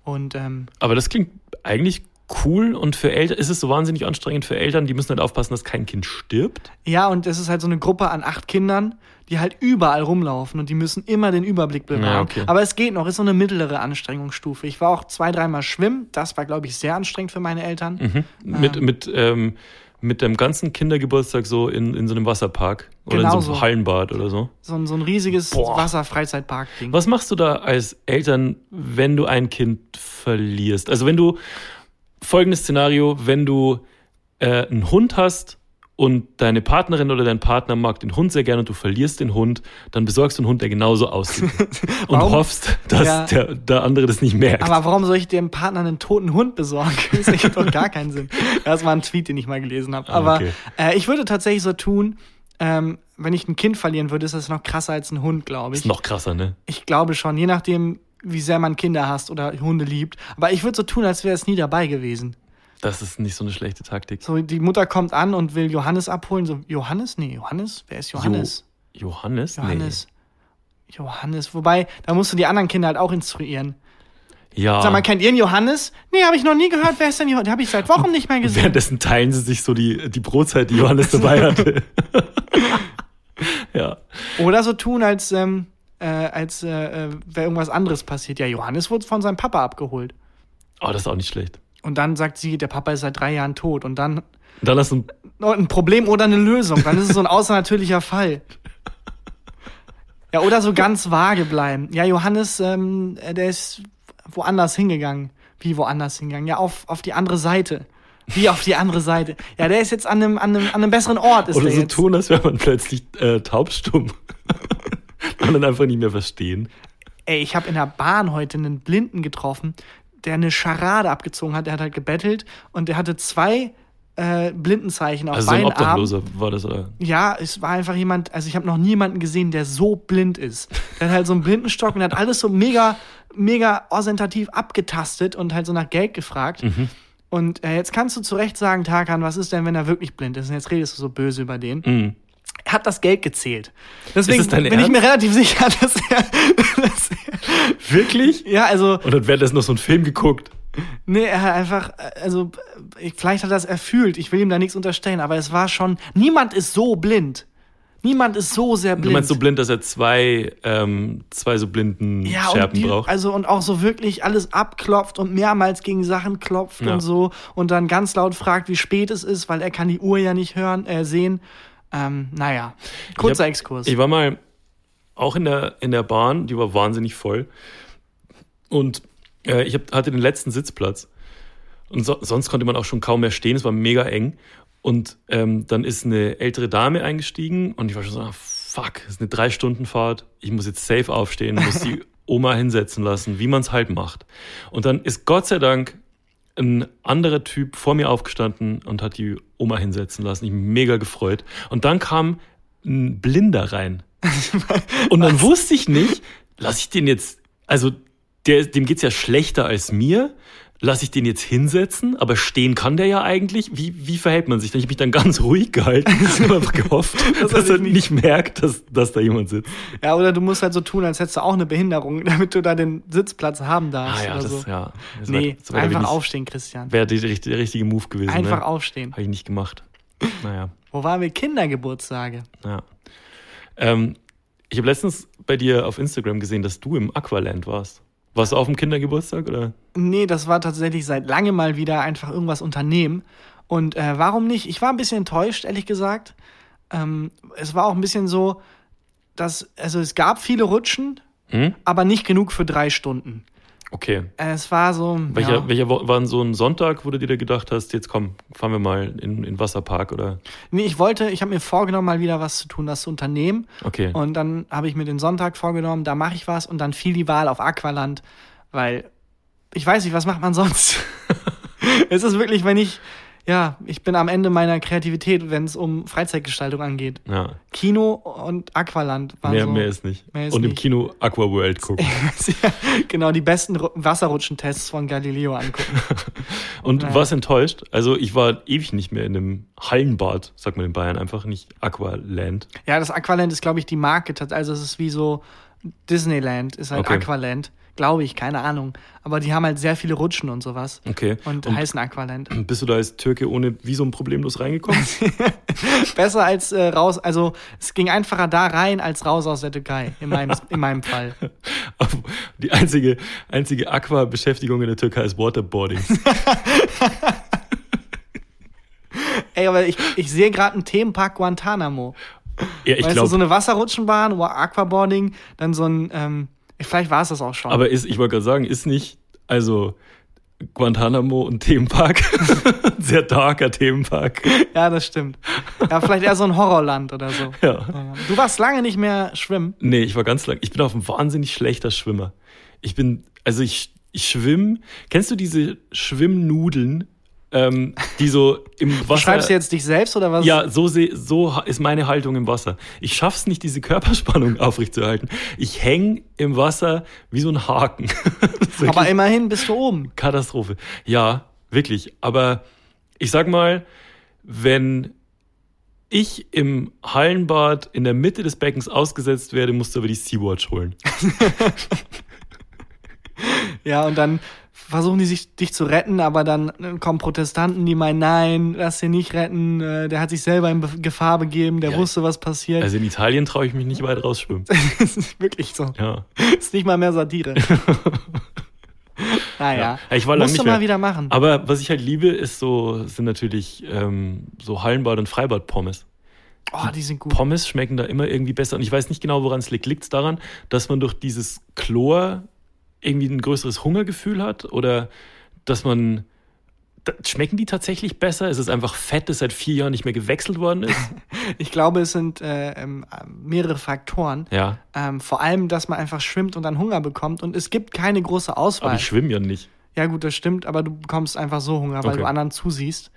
Und ähm, Aber das klingt eigentlich cool und für Eltern ist es so wahnsinnig anstrengend für Eltern, die müssen halt aufpassen, dass kein Kind stirbt. ja, und es ist halt so eine Gruppe an acht Kindern, die halt überall rumlaufen und die müssen immer den Überblick bewahren. Ja, okay. Aber es geht noch, ist so eine mittlere Anstrengungsstufe. Ich war auch zwei, dreimal schwimmen, das war, glaube ich, sehr anstrengend für meine Eltern. Mit, mit, ähm, mit dem ganzen Kindergeburtstag so in, in so einem Wasserpark oder in Genau so einem so. Hallenbad oder so. So, ein- so ein riesiges. Wasser-Freizeitpark-Ding. Was machst du da als Eltern, wenn du ein Kind verlierst? Also wenn du folgendes Szenario, wenn du äh, einen Hund hast und deine Partnerin oder dein Partner mag den Hund sehr gerne und du verlierst den Hund, dann besorgst du einen Hund, der genauso aussieht. und hoffst, dass Ja. der, der andere das nicht merkt. Aber warum soll ich dem Partner einen toten Hund besorgen? Das ergibt doch gar keinen Sinn. Das war ein Tweet, den ich mal gelesen habe. Aber okay. äh, ich würde tatsächlich so tun, ähm, wenn ich ein Kind verlieren würde, ist das noch krasser als ein Hund, glaube ich. ist noch krasser, ne? Ich glaube schon, je nachdem, wie sehr man Kinder hasst oder Hunde liebt. Aber ich würde so tun, als wäre es nie dabei gewesen. Das ist nicht so eine schlechte Taktik. So, die Mutter kommt an und will Johannes abholen. So, Johannes? Nee, Johannes? Wer ist Johannes? Jo Johannes? Johannes. Johannes. Wobei, da musst du die anderen Kinder halt auch instruieren. Nee. Ja. Sag mal, kennt ihr einen Johannes? Nee, habe ich noch nie gehört. Wer ist denn Johannes? Habe ich seit Wochen nicht mehr gesehen. Währenddessen teilen sie sich so die, die Brotzeit, die Johannes dabei hatte. ja. Oder so tun, als, ähm, äh, als äh, äh, wäre irgendwas anderes passiert. Ja, Johannes wurde von seinem Papa abgeholt. Oh, das ist auch nicht schlecht. Und dann sagt sie, der Papa ist seit drei Jahren tot. Und dann dann hast du oh, ein Problem oder eine Lösung. Dann ist es so ein außernatürlicher Fall. Ja, oder so ganz vage bleiben. Ja, Johannes, ähm, äh, der ist woanders hingegangen. Wie woanders hingegangen? Ja, auf, auf die andere Seite. Wie auf die andere Seite? Ja, der ist jetzt an einem, an einem, an einem besseren Ort. Ist Oder der so jetzt. tun, als wäre man plötzlich äh, taubstumm. Und dann einfach nicht mehr verstehen. Ey, ich habe in der Bahn heute einen Blinden getroffen, der eine Scharade abgezogen hat. Der hat halt gebettelt und der hatte zwei äh, Blindenzeichen auf Also so ein beiden Armen. Obdachloser war das, oder? Ja, es war einfach jemand, also ich habe noch niemanden gesehen, der so blind ist. Der hat halt so einen Blindenstock und hat alles so mega, mega ostentativ abgetastet und halt so nach Geld gefragt. Mhm. Und äh, jetzt kannst du zu Recht sagen, Tarkan, was ist denn, wenn er wirklich blind ist? Und jetzt redest du so böse über den. Mhm. Er hat das Geld gezählt. Deswegen bin ich Ernst? mir relativ sicher, dass er, dass er Wirklich? ja, also Und dann wäre das noch so ein Film geguckt. Nee, er hat einfach, also ich- vielleicht hat er das erfüllt. Ich will ihm da nichts unterstellen, aber es war schon. Niemand ist so blind. Niemand ist so sehr blind. Du meinst so blind, dass er zwei, ähm, zwei so blinden ja, Scherben die, braucht? also und auch so wirklich alles abklopft und mehrmals gegen Sachen klopft Ja. und so und dann ganz laut fragt, wie spät es ist, weil er kann die Uhr ja nicht hören, äh, sehen. Ähm, naja, kurzer Ich hab- Exkurs. Ich war mal auch in der, in der Bahn, die war wahnsinnig voll. Und äh, ich hab, hatte den letzten Sitzplatz. Und so, sonst konnte man auch schon kaum mehr stehen, es war mega eng. Und ähm, dann ist eine ältere Dame eingestiegen und ich war schon so, ah, fuck, das ist eine Drei-Stunden-Fahrt. Ich muss jetzt safe aufstehen, muss die Oma hinsetzen lassen, wie man es halt macht. Und dann ist Gott sei Dank ein anderer Typ vor mir aufgestanden und hat die Oma hinsetzen lassen. Ich bin mega gefreut. Und dann kam ein Blinder rein. Und dann wusste ich nicht, lasse ich den jetzt, also der, dem geht's ja schlechter als mir. Lasse ich den jetzt hinsetzen, aber stehen kann der ja eigentlich. Wie, wie verhält man sich? Ich habe mich dann ganz ruhig gehalten und einfach gehofft, dass, dass er nicht, merkt, dass, dass da jemand sitzt. Ja, oder du musst halt so tun, als hättest du auch eine Behinderung, damit du da den Sitzplatz haben darfst. Ah ja, das, so. ja. Das Nee, war- das war, einfach aufstehen, Christian. Wäre der, der richtige Move gewesen. Einfach ne? aufstehen. Habe ich nicht gemacht. Naja, Wo waren wir? Kindergeburtstage. ja. Ähm, ich habe letztens bei dir auf Instagram gesehen, dass du im Aqualand warst. Warst du auf dem Kindergeburtstag oder? Nee, das war tatsächlich seit langem mal wieder einfach irgendwas unternehmen. Und äh, warum nicht? Ich war ein bisschen enttäuscht, ehrlich gesagt. Ähm, es war auch ein bisschen so, dass, also es gab viele Rutschen, Hm? aber nicht genug für drei Stunden. Okay. Äh, Es war so. Welcher, ja. welcher war denn so ein Sonntag, wo du dir da gedacht hast, jetzt komm, fahren wir mal in in den Wasserpark oder? Nee, ich wollte, ich habe mir vorgenommen, mal wieder was zu tun, das zu unternehmen. Okay. Und dann habe ich mir den Sonntag vorgenommen, da mache ich was und dann fiel die Wahl auf Aqualand, weil ich weiß nicht, was macht man sonst? es ist wirklich, wenn ich, ja, ich bin am Ende meiner Kreativität, wenn es um Freizeitgestaltung angeht. ja, Kino und Aqualand waren mehr, so. mehr ist nicht. mehr ist Und im nicht. Kino Aqua World gucken. genau, die besten Ru- Wasserrutschentests von Galileo angucken. Und Naja. warst enttäuscht? Also ich war ewig nicht mehr in einem Hallenbad, sagt man in Bayern einfach, nicht Aqualand. ja, das Aqualand ist, glaube ich, die Marke. Also es ist wie so Disneyland, ist halt Okay. Aqualand. Glaube ich, keine Ahnung. Aber die haben halt sehr viele Rutschen und sowas. Okay. Und, Und heißen Aqualand. bist du da als Türke ohne Visum problemlos reingekommen? Besser als äh, raus, also es ging einfacher da rein als raus aus der Türkei, in meinem, in meinem Fall. Die einzige, einzige Aqua-Beschäftigung in der Türkei ist Waterboarding. Ey, aber ich, ich sehe gerade einen Themenpark Guantanamo. Ja, ich weißt du, glaube, so eine Wasserrutschenbahn, Wa- Aquaboarding, dann so ein, ähm, vielleicht war es das auch schon. aber ist, ich wollte gerade sagen, ist nicht, also Guantanamo und Themenpark, sehr darker Themenpark. ja, das stimmt. Ja, vielleicht eher so ein Horrorland oder so. Ja. Du warst lange nicht mehr schwimmen. Nee, ich war ganz lang. Ich bin auch ein wahnsinnig schlechter Schwimmer. Ich bin, also ich, ich schwimme. Kennst du diese Schwimmnudeln, ähm, die so im Wasser. Schreibst du jetzt dich selbst oder was? Ja, so, so ist meine Haltung im Wasser. Ich schaff's nicht, diese Körperspannung aufrechtzuerhalten. Ich häng im Wasser wie so ein Haken. Aber immerhin bist du oben. Katastrophe. Ja, wirklich. Aber ich sag mal, wenn ich im Hallenbad in der Mitte des Beckens ausgesetzt werde, musst du aber die Sea-Watch holen. Ja, und dann versuchen die sich dich zu retten, aber dann äh, kommen Protestanten, die meinen, nein, lass den nicht retten, äh, der hat sich selber in Gefahr begeben, der Ja. wusste, was passiert. Also in Italien traue ich mich nicht weit rausschwimmen. das ist wirklich so. Ja. Ist nicht mal mehr Satire. naja, Ja, ich war musst du nicht mehr. mal wieder machen. Aber was ich halt liebe, ist so, sind natürlich ähm, so Hallenbad- und Freibad-Pommes. Oh, die sind gut. Pommes schmecken da immer irgendwie besser. Und ich weiß nicht genau, woran es liegt. Liegt es daran, dass man durch dieses Chlor irgendwie ein größeres Hungergefühl hat? Oder dass man. Schmecken die tatsächlich besser? Ist es einfach Fett, das seit vier Jahren nicht mehr gewechselt worden ist? Ich glaube, es sind äh, ähm, mehrere Faktoren. ja. Ähm, vor allem, dass man einfach schwimmt und dann Hunger bekommt. Und es gibt keine große Auswahl. Aber ich schwimme ja nicht. Ja, gut, das stimmt, aber du bekommst einfach so Hunger, weil Okay. du anderen zusiehst.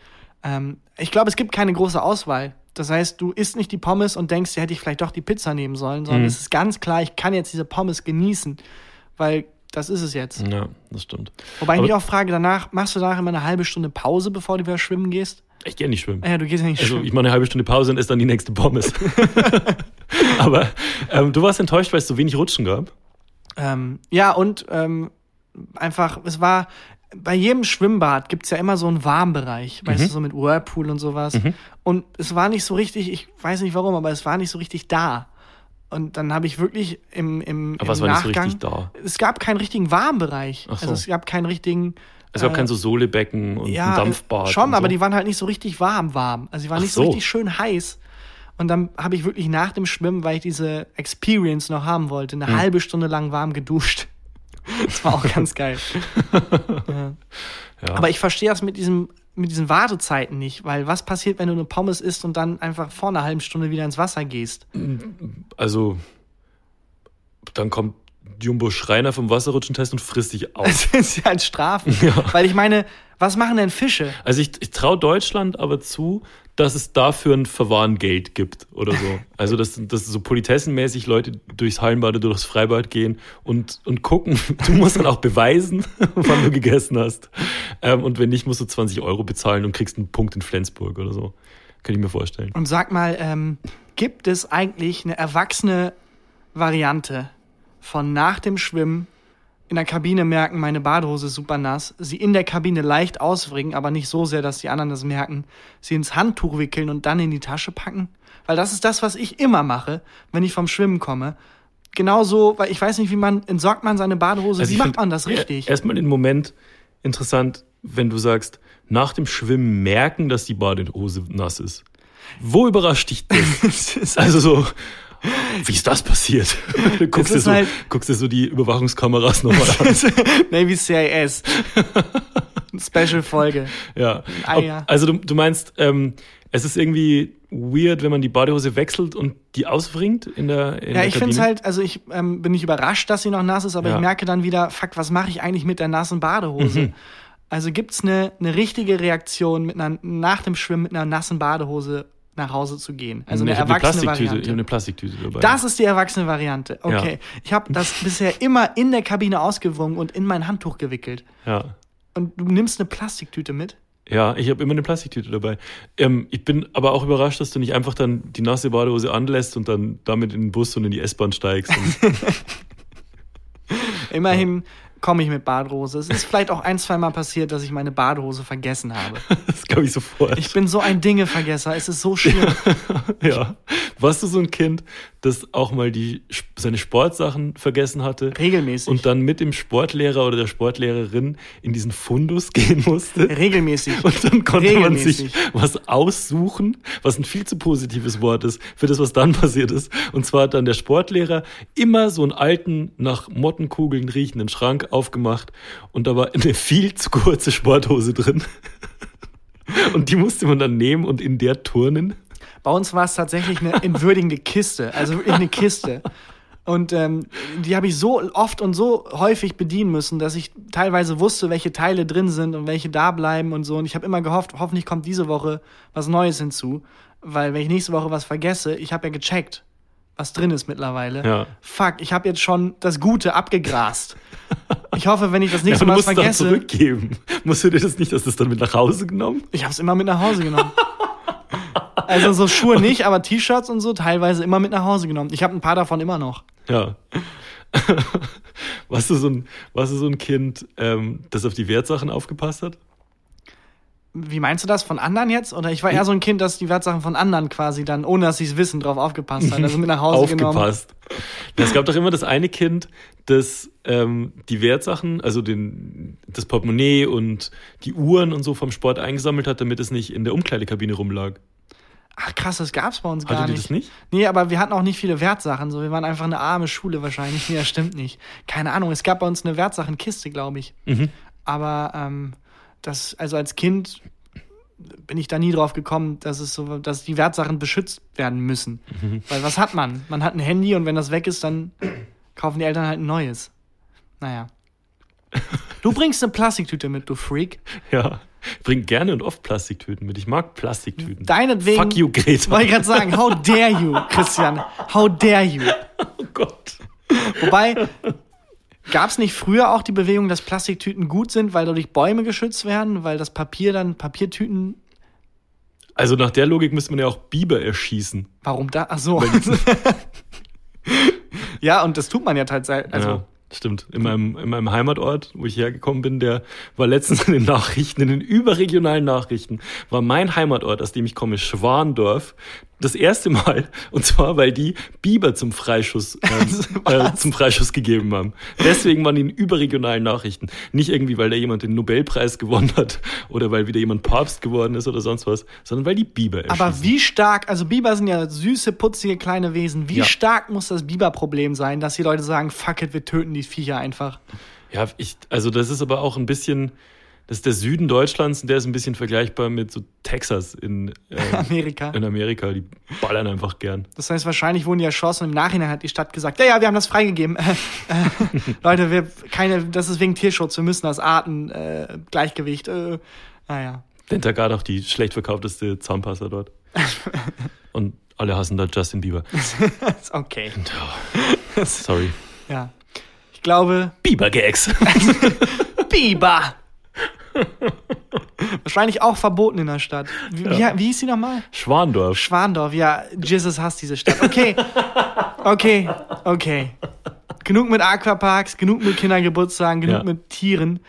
Ähm, ich glaube, es gibt keine große Auswahl. Das heißt, du isst nicht die Pommes und denkst, ja, hätte ich vielleicht doch die Pizza nehmen sollen, sondern Mhm. es ist ganz klar, ich kann jetzt diese Pommes genießen, weil das ist es jetzt. Ja, das stimmt. Wobei ich Aber- mich auch frage, danach, machst du danach immer eine halbe Stunde Pause, bevor du wieder schwimmen gehst? Ich gehe nicht schwimmen. Ah Ja, du gehst ja nicht Also schwimmen. ich mache eine halbe Stunde Pause und esse dann die nächste Pommes. Aber ähm, du warst enttäuscht, weil es so wenig Rutschen gab. Ähm, ja, und ähm, einfach, es war, bei jedem Schwimmbad gibt's ja immer so einen Warmbereich, weißt Mhm. du, so mit Whirlpool und sowas. Und es war nicht so richtig, ich weiß nicht warum, aber es war nicht so richtig da. Und dann habe ich wirklich im, im, Aber im was war nicht so Nachgang, richtig da? es gab keinen richtigen Warmbereich. So. Also es gab keinen richtigen. Es gab äh, kein so Sohlebecken und ja, ein Dampfbad. Schon, und aber so. die waren halt nicht so richtig warm, warm. Also die waren Ach nicht so so. richtig schön heiß. Und dann habe ich wirklich nach dem Schwimmen, weil ich diese Experience noch haben wollte, Hm. eine halbe Stunde lang warm geduscht. Das war auch ganz geil. ja. Ja. Aber ich verstehe das mit diesem mit diesen Wartezeiten nicht, weil was passiert, wenn du eine Pommes isst und dann einfach vor einer halben Stunde wieder ins Wasser gehst? Also, dann kommt Jumbo Schreiner vom Wasserrutschentest und frisst dich auf. Das ist ja ein Strafen. Weil ich meine, was machen denn Fische? Also ich, ich traue Deutschland aber zu, dass es dafür ein Verwarngeld gibt oder so. Also, dass, dass so politessenmäßig Leute durchs Hallenbad oder durchs Freibad gehen und, und gucken. Du musst dann auch beweisen, wann du gegessen hast. Ähm, und wenn nicht, musst du 20 Euro bezahlen und kriegst einen Punkt in Flensburg oder so. Könnte ich mir vorstellen. Und sag mal, ähm, gibt es eigentlich eine erwachsene Variante von nach dem Schwimmen in der Kabine merken, meine Badehose ist super nass, sie in der Kabine leicht auswringen, aber nicht so sehr, dass die anderen das merken, sie ins Handtuch wickeln und dann in die Tasche packen? Weil das ist das, was ich immer mache, wenn ich vom Schwimmen komme. Genauso, weil ich weiß nicht, wie man entsorgt man seine Badehose, also wie macht man das richtig? Erstmal den Moment interessant, wenn du sagst, nach dem Schwimmen merken, dass die Badehose nass ist. Wo überrascht dich das? also so, wie ist das passiert? Du guckst, dir so, halt guckst dir so die Überwachungskameras nochmal an. Navy CIS. Special-Folge. Ja. Ah, ja. Also du, du meinst, ähm, es ist irgendwie weird, wenn man die Badehose wechselt und die ausbringt in der in Ja, ich finde es halt, also ich ähm, bin nicht überrascht, dass sie noch nass ist, aber ja. ich merke dann wieder, fuck, was mache ich eigentlich mit der nassen Badehose? Mhm. Also gibt es eine, eine richtige Reaktion mit einer, nach dem Schwimmen mit einer nassen Badehose nach Hause zu gehen. Also eine erwachsene Variante. Ich habe eine Plastiktüte dabei. Das ist die erwachsene Variante. Okay. Ja. Ich habe das bisher immer in der Kabine ausgewungen und in mein Handtuch gewickelt. Ja. Und du nimmst eine Plastiktüte mit? Ja, ich habe immer eine Plastiktüte dabei. Ähm, ich bin aber auch überrascht, dass du nicht einfach dann die nasse Badehose anlässt und dann damit in den Bus und in die S-Bahn steigst. Immerhin komme ich mit Badehose. Es ist vielleicht auch ein, zwei Mal passiert, dass ich meine Badehose vergessen habe. Das glaube ich sofort. Ich bin so ein Dingevergesser. Es ist so schlimm. ja. Warst du so ein Kind, das auch mal die, seine Sportsachen vergessen hatte? Regelmäßig. Und dann mit dem Sportlehrer oder der Sportlehrerin in diesen Fundus gehen musste? Regelmäßig. Und dann konnte man sich was aussuchen, was ein viel zu positives Wort ist für das, was dann passiert ist. Und zwar hat dann der Sportlehrer immer so einen alten, nach Mottenkugeln riechenden Schrank aufgemacht und da war eine viel zu kurze Sporthose drin. Und die musste man dann nehmen und in der turnen. Bei uns war es tatsächlich eine entwürdigende Kiste, also wirklich eine Kiste. Und ähm, die habe ich so oft und so häufig bedienen müssen, dass ich teilweise wusste, welche Teile drin sind und welche da bleiben und so. Und ich habe immer gehofft, hoffentlich kommt diese Woche was Neues hinzu. Weil wenn ich nächste Woche was vergesse, ich habe ja gecheckt, was drin ist mittlerweile. Ja. Fuck, ich habe jetzt schon das Gute abgegrast. Ich hoffe, wenn ich das nächste ja, Mal was vergesse. Dann zurückgeben. Musst du dir das nicht, dass das dann mit nach Hause genommen? Ich habe es immer mit nach Hause genommen. Also so Schuhe nicht, aber T-Shirts und so teilweise immer mit nach Hause genommen. Ich habe ein paar davon immer noch. Ja. warst, du so ein, warst du so ein Kind, ähm, das auf die Wertsachen aufgepasst hat? Wie meinst du das? Von anderen jetzt? Oder ich war eher so ein Kind, das die Wertsachen von anderen quasi dann, ohne dass sie es wissen, drauf aufgepasst hat. Also mit nach Hause aufgepasst. genommen. Es gab doch immer das eine Kind, das ähm, die Wertsachen, also den, das Portemonnaie und die Uhren und so vom Sport eingesammelt hat, damit es nicht in der Umkleidekabine rumlag. Ach krass, das gab's bei uns gar Hatte nicht. das nicht? Nee, aber wir hatten auch nicht viele Wertsachen. So, wir waren einfach eine arme Schule wahrscheinlich. Nee, das stimmt nicht. Keine Ahnung. Es gab bei uns eine Wertsachenkiste, glaube ich. Mhm. Aber ähm, das, also als Kind bin ich da nie drauf gekommen, dass es so, dass die Wertsachen beschützt werden müssen. Mhm. Weil was hat man? Man hat ein Handy und wenn das weg ist, dann kaufen die Eltern halt ein neues. Naja. Du bringst eine Plastiktüte mit, du Freak. Ja. Ich bringe gerne und oft Plastiktüten mit. Ich mag Plastiktüten. Deinetwegen. Fuck you, Greta. Wollte ich gerade sagen, how dare you, Christian. How dare you. Oh Gott. Wobei, gab es nicht früher auch die Bewegung, dass Plastiktüten gut sind, weil dadurch Bäume geschützt werden, weil das Papier dann, Papiertüten. Also nach der Logik müsste man ja auch Biber erschießen. Warum da? Ach so. ja, und das tut man ja tatsächlich. Also, ja. Stimmt. In meinem, in meinem Heimatort, wo ich hergekommen bin, der war letztens in den Nachrichten, in den überregionalen Nachrichten, war mein Heimatort, aus dem ich komme, Schwandorf, das erste Mal. Und zwar, weil die Biber zum Freischuss, äh, äh, zum Freischuss gegeben haben. Deswegen waren die in überregionalen Nachrichten. Nicht irgendwie, weil da jemand den Nobelpreis gewonnen hat oder weil wieder jemand Papst geworden ist oder sonst was, sondern weil die Biber erschießen. Aber wie stark, also Biber sind ja süße, putzige kleine Wesen. Wie ja. stark muss das Biberproblem sein, dass die Leute sagen, fuck it, wir töten die Viecher einfach? Ja, ich, also das ist aber auch ein bisschen, das ist der Süden Deutschlands und der ist ein bisschen vergleichbar mit so Texas in äh, Amerika. In Amerika, die ballern einfach gern. Das heißt, wahrscheinlich wurden die erschossen und im Nachhinein hat die Stadt gesagt, ja, ja, wir haben das freigegeben. Äh, äh, Leute, wir keine, das ist wegen Tierschutz, wir müssen das Artengleichgewicht. Äh, naja. Dentagard auch die schlecht verkaufteste Zahnpasta dort. Und alle hassen da Justin Bieber. Ist okay. Sorry. Ja. Ich glaube, Bieber-Gags. Biber. Wahrscheinlich auch verboten in der Stadt. Wie, wie, wie hieß sie nochmal? Schwandorf. Schwandorf, ja, Jesus hasst diese Stadt. Okay, okay, okay. Genug mit Aquaparks, genug mit Kindergeburtstagen, genug Ja. mit Tieren.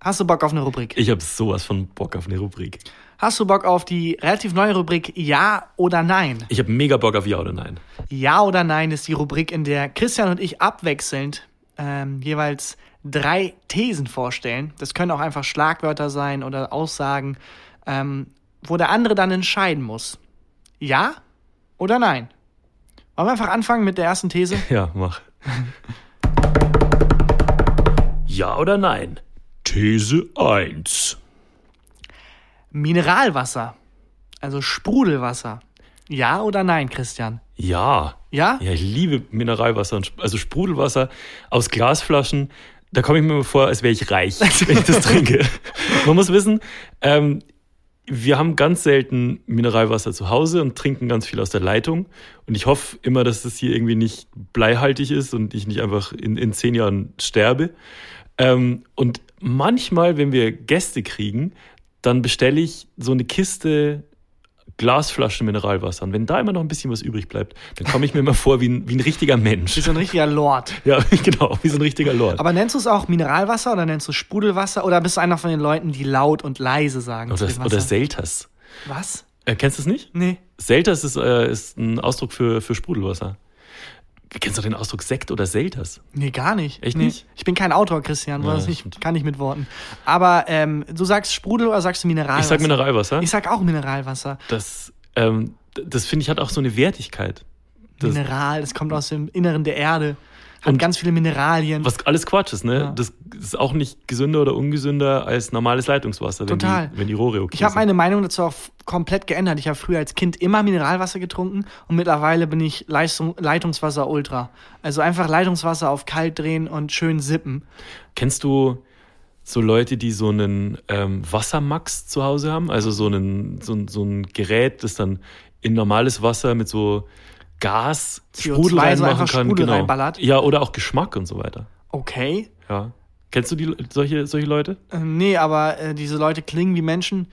Hast du Bock auf eine Rubrik? Ich habe sowas von Bock auf eine Rubrik. Hast du Bock auf die relativ neue Rubrik Ja oder Nein? Ich habe mega Bock auf Ja oder Nein. Ja oder Nein ist die Rubrik, in der Christian und ich abwechselnd ähm, jeweils drei Thesen vorstellen. Das können auch einfach Schlagwörter sein oder Aussagen, ähm, wo der andere dann entscheiden muss. Ja oder nein? Wollen wir einfach anfangen mit der ersten These? Ja, mach. ja oder Nein? These 1. Mineralwasser, also Sprudelwasser. Ja oder nein, Christian? Ja. Ja? Ja, ich liebe Mineralwasser, also Sprudelwasser aus Glasflaschen. Da komme ich mir vor, als wäre ich reich, wenn ich das trinke. Man muss wissen, ähm, wir haben ganz selten Mineralwasser zu Hause und trinken ganz viel aus der Leitung. Und ich hoffe immer, dass das hier irgendwie nicht bleihaltig ist und ich nicht einfach in, in zehn Jahren sterbe. Ähm, und manchmal, wenn wir Gäste kriegen, dann bestelle ich so eine Kiste Glasflaschen Mineralwasser. Und wenn da immer noch ein bisschen was übrig bleibt, dann komme ich mir immer vor wie ein, wie ein richtiger Mensch. du ein richtiger Lord. Ja, genau, wie so ein richtiger Lord. Aber nennst du es auch Mineralwasser oder nennst du es Sprudelwasser oder bist du einer von den Leuten, die laut und leise sagen? Oder, oder? Selters. Was? Äh, kennst du es nicht? Nee. Selters ist, äh, ist ein Ausdruck für, für Sprudelwasser. Kennst du den Ausdruck Sekt oder Selters? Nee, gar nicht. Echt nee. nicht? Ich bin kein Autor, Christian. Ja, das ich stimmt. kann nicht mit Worten. Aber ähm, du sagst Sprudel oder sagst du Mineralwasser? Ich sag Mineralwasser. Ich sag auch Mineralwasser. Das, ähm, das finde ich hat auch so eine Wertigkeit. Das, Mineral, das kommt aus dem Inneren der Erde. Hat Und ganz viele Mineralien. was alles Quatsch ist, ne? Ja. Das ist auch nicht gesünder oder ungesünder als normales Leitungswasser, wenn, Total. Die, wenn die Rohre okay Ich habe meine Meinung dazu auch komplett geändert. Ich habe früher als Kind immer Mineralwasser getrunken und mittlerweile bin ich Leistung, Leitungswasser Ultra. Also einfach Leitungswasser auf kalt drehen und schön sippen. Kennst du so Leute, die so einen ähm, Wassermax zu Hause haben? Also so, einen, so, so ein Gerät, das dann in normales Wasser mit so Gas CO2 Sprudel reinmachen kann. Sprudel genau. reinballert? Ja, oder auch Geschmack und so weiter. Okay. Ja. Kennst du die, solche, solche Leute? Ähm, nee, aber äh, diese Leute klingen wie Menschen,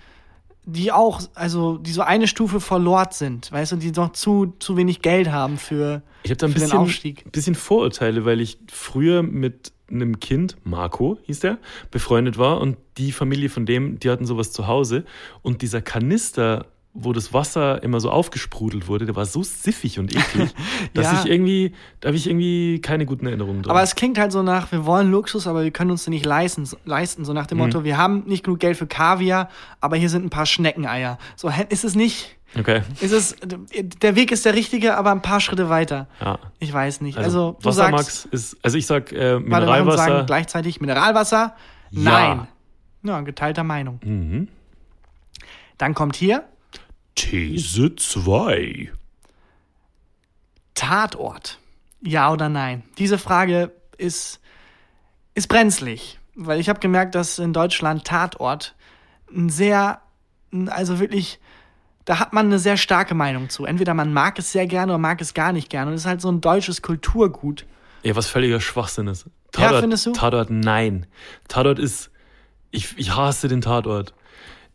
die auch, also die so eine Stufe vor Lord sind, weißt du, die noch zu, zu wenig Geld haben für, Ich habe da ein für den bisschen, Aufstieg. bisschen Vorurteile, weil ich früher mit einem Kind, Marco hieß der, befreundet war und die Familie von dem, die hatten sowas zu Hause und dieser Kanister, wo das Wasser immer so aufgesprudelt wurde, der war so siffig und eklig, dass Ja. ich irgendwie, da habe ich irgendwie keine guten Erinnerungen dran. Aber es klingt halt so nach, wir wollen Luxus, aber wir können uns den nicht leisten, leisten. So nach dem Mhm. Motto, wir haben nicht genug Geld für Kaviar, aber hier sind ein paar Schneckeneier. So ist es nicht. okay. Ist es, der Weg ist der richtige, aber ein paar Schritte weiter. Ja. Ich weiß nicht. Also, Also, du Wassermax sagst, ist, also ich sag äh, warte, wir sagen Mineralwasser. gleichzeitig Mineralwasser? Ja. Nein. Ja, geteilter Meinung. Mhm. Dann kommt hier These 2. Tatort. Ja oder nein? Diese Frage ist, ist brenzlig, weil ich habe gemerkt, dass in Deutschland Tatort ein sehr, also wirklich, da hat man eine sehr starke Meinung zu. Entweder man mag es sehr gerne oder mag es gar nicht gerne. Und es ist halt so ein deutsches Kulturgut. Ja, was völliger Schwachsinn ist. Ja, findest du? Tatort, nein. Tatort ist, ich, ich hasse den Tatort.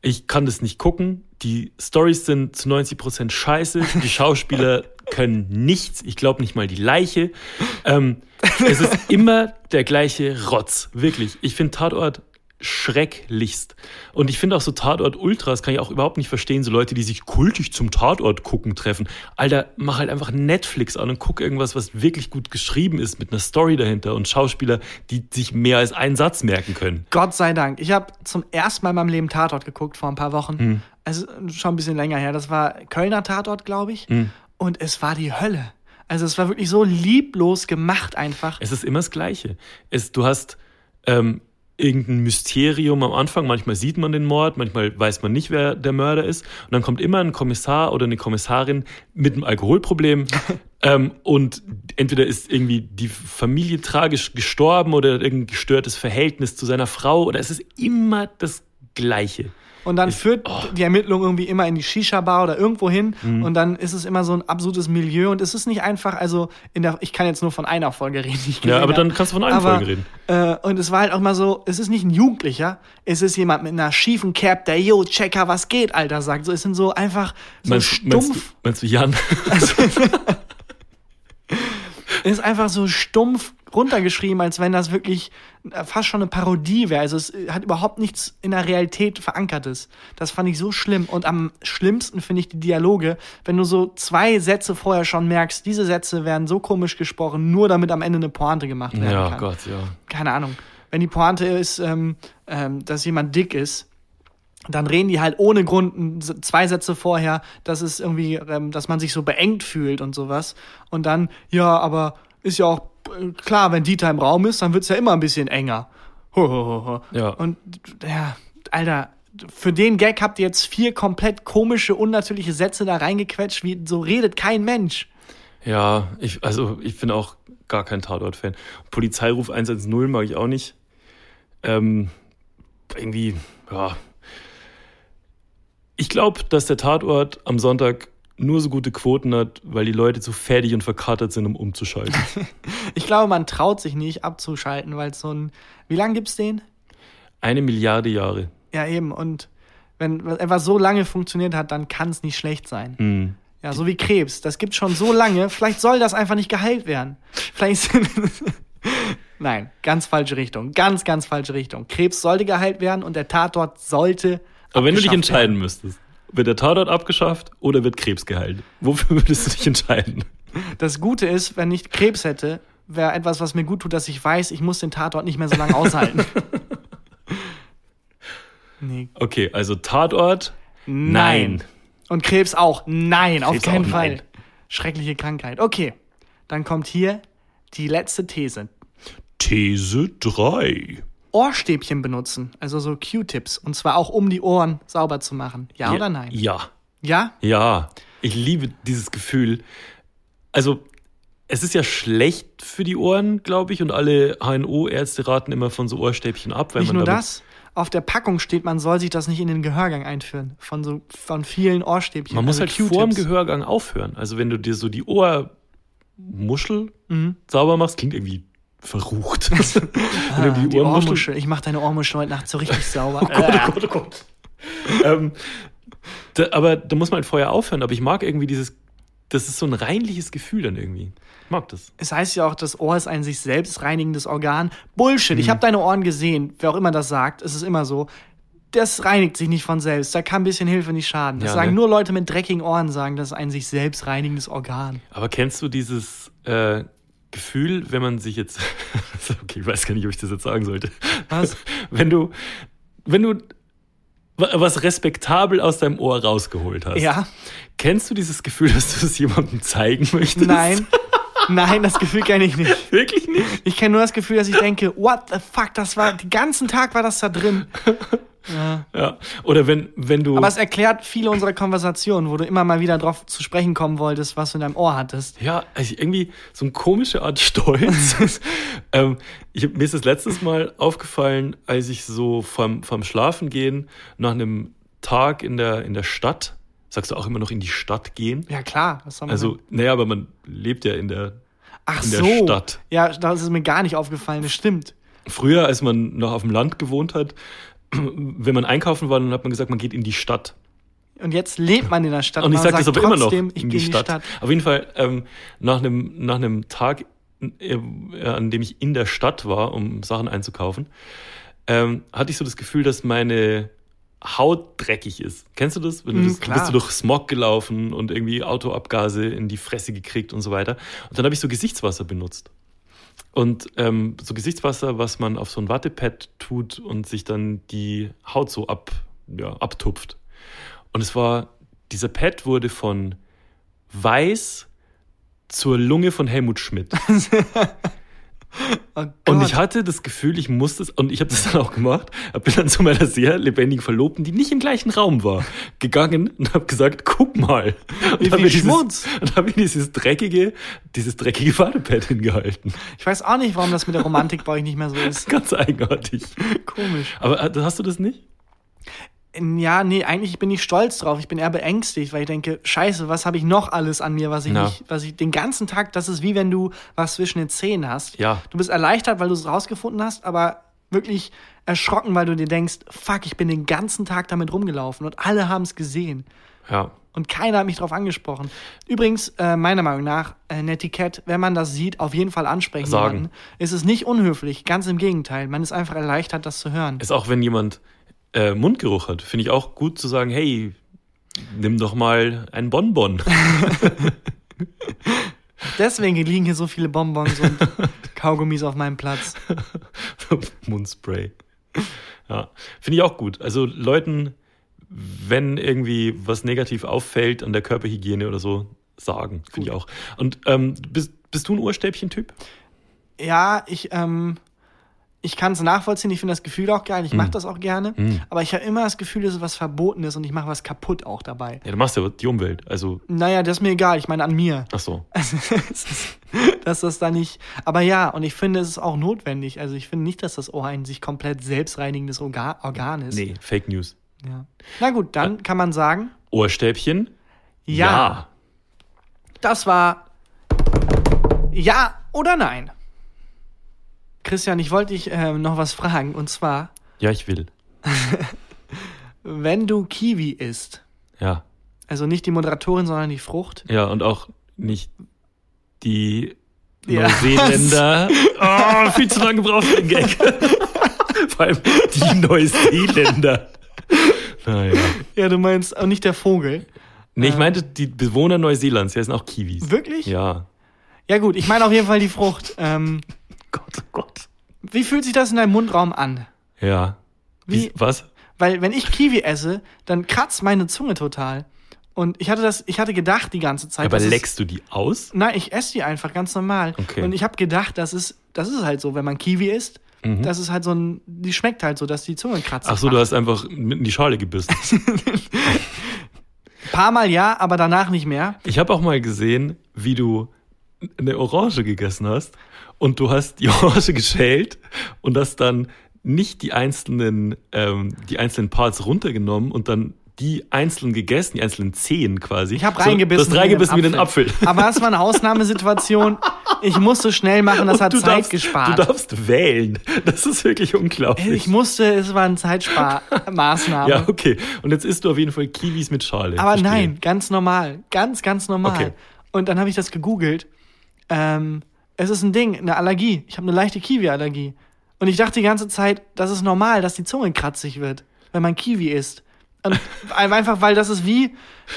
Ich kann das nicht gucken. Die Stories sind zu 90% scheiße. Die Schauspieler können nichts. Ich glaube nicht mal die Leiche. Ähm, es ist immer der gleiche Rotz. Wirklich. Ich finde Tatort schrecklichst. Und ich finde auch so Tatort-Ultras kann ich auch überhaupt nicht verstehen. So Leute, die sich kultig zum Tatort gucken treffen. Alter, mach halt einfach Netflix an und guck irgendwas, was wirklich gut geschrieben ist, mit einer Story dahinter und Schauspieler, die sich mehr als einen Satz merken können. Gott sei Dank. Ich habe zum ersten Mal in meinem Leben Tatort geguckt vor ein paar Wochen. Also schon ein bisschen länger her. Das war Kölner Tatort, glaube ich. Und es war die Hölle. Also es war wirklich so lieblos gemacht einfach. Es ist immer das Gleiche. Es, du hast ähm, irgendein Mysterium am Anfang. Manchmal sieht man den Mord, manchmal weiß man nicht, wer der Mörder ist. Und dann kommt immer ein Kommissar oder eine Kommissarin mit einem Alkoholproblem. ähm, und entweder ist irgendwie die Familie tragisch gestorben oder irgendein gestörtes Verhältnis zu seiner Frau. Oder es ist immer das Gleiche. Und dann führt oh. die Ermittlung irgendwie immer in die Shisha-Bar oder irgendwo hin. Mhm. Und dann ist es immer so ein absurdes Milieu. Und es ist nicht einfach, also in der, ich kann jetzt nur von einer Folge reden. ja, aber dann kannst du von einer Folge reden. Äh, und es war halt auch mal so, es ist nicht ein Jugendlicher, es ist jemand mit einer schiefen Cap, der, yo, Checker, was geht, Alter, sagt. So, es sind so einfach so meinst, stumpf. Meinst du, meinst du Jan? Also, ist einfach so stumpf runtergeschrieben, als wenn das wirklich äh, fast schon eine Parodie wäre. Also es äh, hat überhaupt nichts in der Realität verankertes. Das fand ich so schlimm. Und am schlimmsten finde ich die Dialoge, wenn du so zwei Sätze vorher schon merkst, diese Sätze werden so komisch gesprochen, nur damit am Ende eine Pointe gemacht werden ja, kann. Ja, Gott, ja. Keine Ahnung. Wenn die Pointe ist, ähm, ähm, dass jemand dick ist, dann reden die halt ohne Grund zwei Sätze vorher, dass es irgendwie, ähm, dass man sich so beengt fühlt und sowas. Und dann, ja, aber ist ja auch äh, klar, wenn Dieter im Raum ist, dann wird es ja immer ein bisschen enger. Ja. Und ja, Alter, für den Gag habt ihr jetzt vier komplett komische, unnatürliche Sätze da reingequetscht, wie so redet kein Mensch. Ja, ich, also ich bin auch gar kein Tatort-Fan. Polizeiruf 110 mag ich auch nicht. Ähm, irgendwie, ja, ich glaube, dass der Tatort am Sonntag nur so gute Quoten hat, weil die Leute zu fertig und verkatert sind, um umzuschalten. ich glaube, man traut sich nicht abzuschalten, weil es so ein. Wie lange gibt es den? Eine Milliarde Jahre. Ja, eben. Und wenn etwas so lange funktioniert hat, dann kann es nicht schlecht sein. Mhm. Ja, so wie Krebs. Das gibt schon so lange. Vielleicht soll das einfach nicht geheilt werden. Vielleicht Nein, ganz falsche Richtung. Ganz, ganz falsche Richtung. Krebs sollte geheilt werden und der Tatort sollte aber wenn du dich entscheiden werden. müsstest, wird der Tatort abgeschafft oder wird Krebs geheilt? Wofür würdest du dich entscheiden? Das Gute ist, wenn ich Krebs hätte, wäre etwas, was mir gut tut, dass ich weiß, ich muss den Tatort nicht mehr so lange aushalten. nee. Okay, also Tatort, nein. nein. Und Krebs auch, nein, Krebs auf keinen Fall. Nein. Schreckliche Krankheit. Okay, dann kommt hier die letzte These. These 3. Ohrstäbchen benutzen, also so Q-Tips, und zwar auch um die Ohren sauber zu machen. Ja, ja oder nein? Ja. Ja? Ja. Ich liebe dieses Gefühl. Also, es ist ja schlecht für die Ohren, glaube ich, und alle HNO-Ärzte raten immer von so Ohrstäbchen ab. Nicht nur das, auf der Packung steht, man soll sich das nicht in den Gehörgang einführen. Von so von vielen Ohrstäbchen. Man also muss halt vor dem Gehörgang aufhören. Also wenn du dir so die Ohrmuschel mhm. sauber machst, klingt irgendwie verrucht. ah, die, die Ohrmuschel. Ich mache deine Ohrmuschel heute Nacht so richtig sauber. Oh Gott, oh Gott, oh Gott. ähm, da, aber da muss man halt vorher aufhören. Aber ich mag irgendwie dieses, das ist so ein reinliches Gefühl dann irgendwie. Ich mag das. Es heißt ja auch, das Ohr ist ein sich selbst reinigendes Organ. Bullshit. Mhm. Ich habe deine Ohren gesehen. Wer auch immer das sagt, es ist immer so. Das reinigt sich nicht von selbst. Da kann ein bisschen Hilfe nicht schaden. Das ja, sagen ne? nur Leute mit dreckigen Ohren, sagen, das ist ein sich selbst reinigendes Organ. Aber kennst du dieses äh, Gefühl, wenn man sich jetzt, okay, ich weiß gar nicht, ob ich das jetzt sagen sollte. Was? Wenn du, wenn du was respektabel aus deinem Ohr rausgeholt hast. Ja. Kennst du dieses Gefühl, dass du es jemandem zeigen möchtest? Nein. Nein, das Gefühl kenne ich nicht. Wirklich nicht? Ich kenne nur das Gefühl, dass ich denke, what the fuck, das war, den ganzen Tag war das da drin. Ja. ja. Oder wenn, wenn du. Aber es erklärt viele unserer Konversationen, wo du immer mal wieder drauf zu sprechen kommen wolltest, was du in deinem Ohr hattest. Ja, also irgendwie so eine komische Art Stolz. ähm, ich, mir ist das letztes Mal aufgefallen, als ich so vom, vom Schlafengehen nach einem Tag in der, in der Stadt, sagst du auch immer noch in die Stadt gehen? Ja, klar. Was haben also, naja, aber man lebt ja in der, Ach in der so. Stadt. Ja, das ist mir gar nicht aufgefallen, das stimmt. Früher, als man noch auf dem Land gewohnt hat, wenn man einkaufen war, dann hat man gesagt, man geht in die Stadt. Und jetzt lebt man in der Stadt. Und ich sage das aber immer noch in die, in die Stadt. Stadt. Auf jeden Fall ähm, nach einem nach einem Tag, äh, an dem ich in der Stadt war, um Sachen einzukaufen, ähm, hatte ich so das Gefühl, dass meine Haut dreckig ist. Kennst du das? Wenn du, das, mm, bist du durch Smog gelaufen und irgendwie Autoabgase in die Fresse gekriegt und so weiter. Und dann habe ich so Gesichtswasser benutzt. Und ähm, so Gesichtswasser, was man auf so ein Wattepad tut und sich dann die Haut so ab, ja, abtupft. Und es war, dieser Pad wurde von weiß zur Lunge von Helmut Schmidt. Oh und ich hatte das Gefühl, ich muss das, und ich habe das dann auch gemacht, bin dann zu meiner sehr lebendigen Verlobten, die nicht im gleichen Raum war, gegangen und habe gesagt, guck mal. Und Wie viel Schmutz. Dieses, und habe mir dieses dreckige, dieses dreckige Badepad hingehalten. Ich weiß auch nicht, warum das mit der Romantik bei euch nicht mehr so ist. Ganz eigenartig. Komisch. Aber äh, hast du das nicht? Ja, nee, eigentlich bin ich stolz drauf. Ich bin eher beängstigt, weil ich denke, scheiße, was habe ich noch alles an mir, was ich Ja. nicht, was ich den ganzen Tag, das ist wie wenn du was zwischen den Zähnen hast. Ja. Du bist erleichtert, weil du es rausgefunden hast, aber wirklich erschrocken, weil du dir denkst, fuck, ich bin den ganzen Tag damit rumgelaufen und alle haben es gesehen. Ja. Und keiner hat mich drauf angesprochen. Übrigens, äh, meiner Meinung nach, äh, ein Etikett, wenn man das sieht, auf jeden Fall ansprechen. Sagen. jemanden. Es ist nicht unhöflich, ganz im Gegenteil. Man ist einfach erleichtert, das zu hören. Ist auch, wenn jemand äh, Mundgeruch hat, finde ich auch gut zu sagen, hey, nimm doch mal ein Bonbon. Deswegen liegen hier so viele Bonbons und Kaugummis auf meinem Platz. Mundspray. Ja, finde ich auch gut. Also Leuten, wenn irgendwie was negativ auffällt an der Körperhygiene oder so, sagen, finde ich auch. Und ähm, bist, bist du ein Ohrstäbchen-Typ? Ja, ich, ähm, ich kann es nachvollziehen. Ich finde das Gefühl auch geil. Ich mache das auch gerne. Aber ich habe immer das Gefühl, es ist was Verbotenes und ich mache was kaputt auch dabei. Ja, du machst ja die Umwelt. Also, Naja, das ist mir egal. Ich meine an mir. ach so. Also, dass das da nicht. Aber ja, und ich finde, es ist auch notwendig. Also ich finde nicht, dass das Ohr ein sich komplett selbstreinigendes Organ, Organ ist. Nee, Fake News. Ja. Na gut, dann kann man sagen, Ohrstäbchen? ja, das war ja oder nein. Christian, ich wollte dich äh, noch was fragen. Und zwar, Ja, ich will. wenn du Kiwi isst, Ja. also nicht die Moderatorin, sondern die Frucht. Ja, und auch nicht die Ja. Neuseeländer. Oh, viel zu lange gebraucht für den Gag. Vor allem die Neuseeländer. Naja. Ja, du meinst auch nicht der Vogel. Nee, ich meinte die Bewohner Neuseelands, die heißen auch Kiwis. Wirklich? Ja. Ja gut, ich meine auf jeden Fall die Frucht. Ähm, Gott, oh Gott. wie fühlt sich das in deinem Mundraum an? Ja. Wie, was? Weil wenn ich Kiwi esse, dann kratzt meine Zunge total. Und ich hatte das, ich hatte gedacht die ganze Zeit. Aber leckst du die aus? Nein, ich esse die einfach ganz normal. Okay. Und ich habe gedacht, das ist, das ist halt so, wenn man Kiwi isst, das ist halt so ein, die schmeckt halt so, dass die Zunge kratzt. Mhm. Ach so, du hast einfach mitten in die Schale gebissen. Ein paar Mal ja, aber danach nicht mehr. Ich habe auch mal gesehen, wie du eine Orange gegessen hast und du hast die Orange geschält und hast dann nicht die einzelnen, ähm, die einzelnen Parts runtergenommen und dann die einzeln gegessen, die einzelnen Zehen quasi. Ich habe So, reingebissen. Du hast reingebissen wie den Apfel. Aber das war eine Ausnahmesituation. Ich musste schnell machen, das Und hat Zeit darfst, gespart. Du darfst wählen. Das ist wirklich unglaublich. ich musste, es war eine Zeitsparmaßnahme. ja, okay. Und jetzt isst du auf jeden Fall Kiwis mit Schale. Aber Verstehe. nein, ganz normal. Ganz, ganz normal. Okay. Und dann habe ich das gegoogelt. Ähm, es ist ein Ding, eine Allergie. Ich habe eine leichte Kiwi-Allergie. Und ich dachte die ganze Zeit, das ist normal, dass die Zunge kratzig wird, wenn man Kiwi isst. Und einfach, weil das ist wie,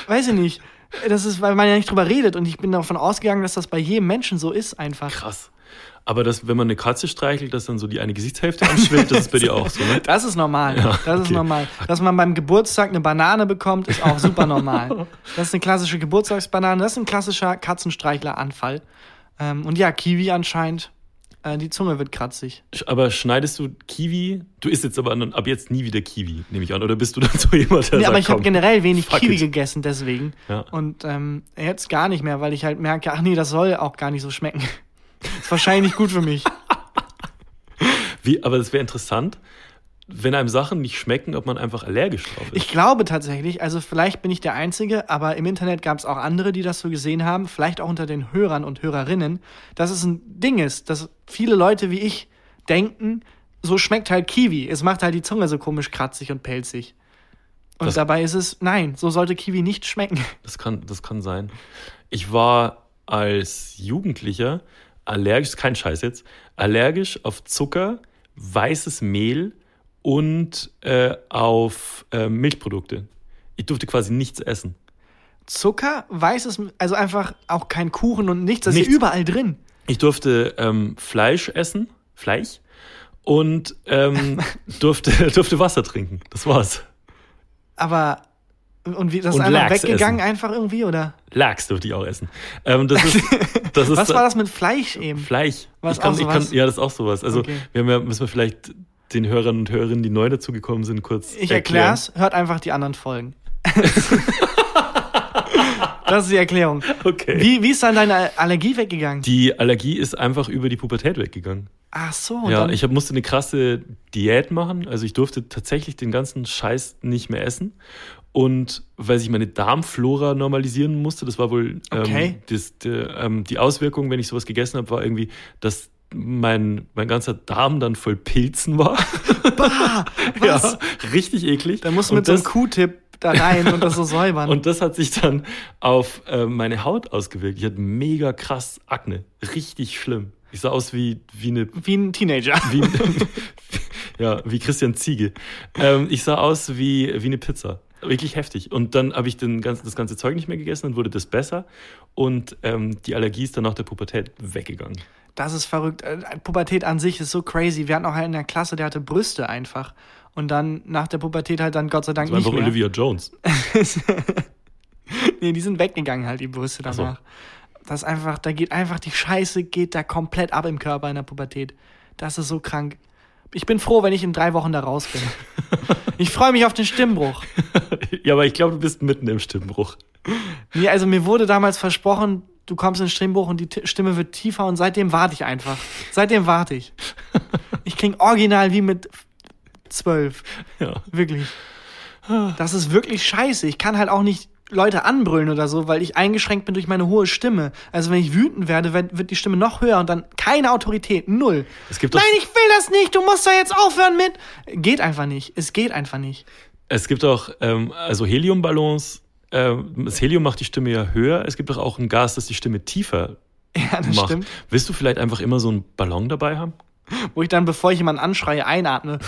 weiß ich nicht, das ist, weil man ja nicht drüber redet. Und ich bin davon ausgegangen, dass das bei jedem Menschen so ist, einfach. Krass. Aber das, wenn man eine Katze streichelt, dass dann so die eine Gesichtshälfte anschwillt, das ist bei dir auch so, ne? Das ist normal. Ja, das ist okay. normal. Dass man beim Geburtstag eine Banane bekommt, ist auch super normal. Das ist eine klassische Geburtstagsbanane. Das ist ein klassischer Katzenstreichleranfall. Ähm, und ja, Kiwi anscheinend. Äh, die Zunge wird kratzig. Aber schneidest du Kiwi? Du isst jetzt aber ab jetzt nie wieder Kiwi, nehme ich an. Oder bist du dann so jemand, der Nee, sagt, aber ich habe generell wenig Kiwi it. gegessen, deswegen. Ja. Und ähm, jetzt gar nicht mehr, weil ich halt merke, ach nee, das soll auch gar nicht so schmecken. ist wahrscheinlich nicht gut für mich. Wie, aber das wäre interessant, wenn einem Sachen nicht schmecken, ob man einfach allergisch drauf ist. Ich glaube tatsächlich, also vielleicht bin ich der Einzige, aber im Internet gab es auch andere, die das so gesehen haben, vielleicht auch unter den Hörern und Hörerinnen, dass es ein Ding ist, dass viele Leute wie ich denken, so schmeckt halt Kiwi. Es macht halt die Zunge so komisch kratzig und pelzig. Und Das- dabei ist es, nein, so sollte Kiwi nicht schmecken. Das kann, das kann sein. Ich war als Jugendlicher allergisch, kein Scheiß jetzt, allergisch auf Zucker, weißes Mehl und äh, auf äh, Milchprodukte. Ich durfte quasi nichts essen. Zucker, weißes, also einfach auch kein Kuchen und nichts, das Nichts. ist überall drin. Ich durfte ähm, Fleisch essen, Fleisch, und ähm, durfte, durfte Wasser trinken. Das war's. Aber, und wie, das ist Und einfach Lachs weggegangen essen. einfach irgendwie, oder? Lachs durfte ich auch essen. Ähm, das ist, das ist Was war das mit Fleisch eben? Fleisch. Was ich kann, auch ich kann, sowas? ja, das ist auch sowas. Also Okay. wir haben ja, müssen wir vielleicht den Hörern und Hörerinnen, die neu dazugekommen sind, kurz Ich erklären. erklär's, hört einfach die anderen Folgen. das ist die Erklärung. Okay. Wie, wie ist dann deine Allergie weggegangen? Die Allergie ist einfach über die Pubertät weggegangen. Ach so. Ja, ich hab, musste eine krasse Diät machen. Also ich durfte tatsächlich den ganzen Scheiß nicht mehr essen. Und weil sich meine Darmflora normalisieren musste, das war wohl Okay. ähm, das, der, ähm, die Auswirkung, wenn ich sowas gegessen habe, war irgendwie, dass mein, mein ganzer Darm dann voll Pilzen war. bah, was? Ja, richtig eklig. Da musst du Und mit so einem das- Q-Tip da rein und das so säubern. Und das hat sich dann auf äh, meine Haut ausgewirkt. Ich hatte mega krass Akne. Richtig schlimm. Ich sah aus wie, wie eine Wie ein Teenager. wie, ja, wie Christian Ziege. Ähm, ich sah aus wie, wie eine Pizza. Wirklich heftig. Und dann habe ich den ganzen, das ganze Zeug nicht mehr gegessen, dann wurde das besser. Und ähm, die Allergie ist dann nach der Pubertät weggegangen. Das ist verrückt. Äh, Pubertät an sich ist so crazy. Wir hatten auch einen in der Klasse, der hatte Brüste einfach. Und dann nach der Pubertät halt dann Gott sei Dank Das war nicht einfach mehr. Olivia Jones. Nee, die sind weggegangen halt, die Brüste Ach so. danach. Das ist einfach, da geht einfach die Scheiße geht da komplett ab im Körper in der Pubertät. Das ist so krank. Ich bin froh, wenn ich in drei Wochen da raus bin. Ich freue mich auf den Stimmbruch. ja, aber ich glaube, du bist mitten im Stimmbruch. Nee, also mir wurde damals versprochen, du kommst in den Stimmbruch und die T Stimme wird tiefer und seitdem warte ich einfach. Seitdem warte ich. Ich klinge original wie mit zwölf. Ja. Wirklich. Das ist wirklich scheiße. Ich kann halt auch nicht Leute anbrüllen oder so, weil ich eingeschränkt bin durch meine hohe Stimme. Also wenn ich wütend werde, wird, die Stimme noch höher und dann keine Autorität, null. Es gibt Nein, ich will das nicht, du musst da jetzt aufhören mit. Geht einfach nicht. Es geht einfach nicht. Es gibt auch, ähm, also Heliumballons, das Helium macht die Stimme ja höher. Es gibt doch auch ein Gas, das die Stimme tiefer Ja, das macht. stimmt. Willst du vielleicht einfach immer so einen Ballon dabei haben? Wo ich dann, bevor ich jemanden anschreie, einatme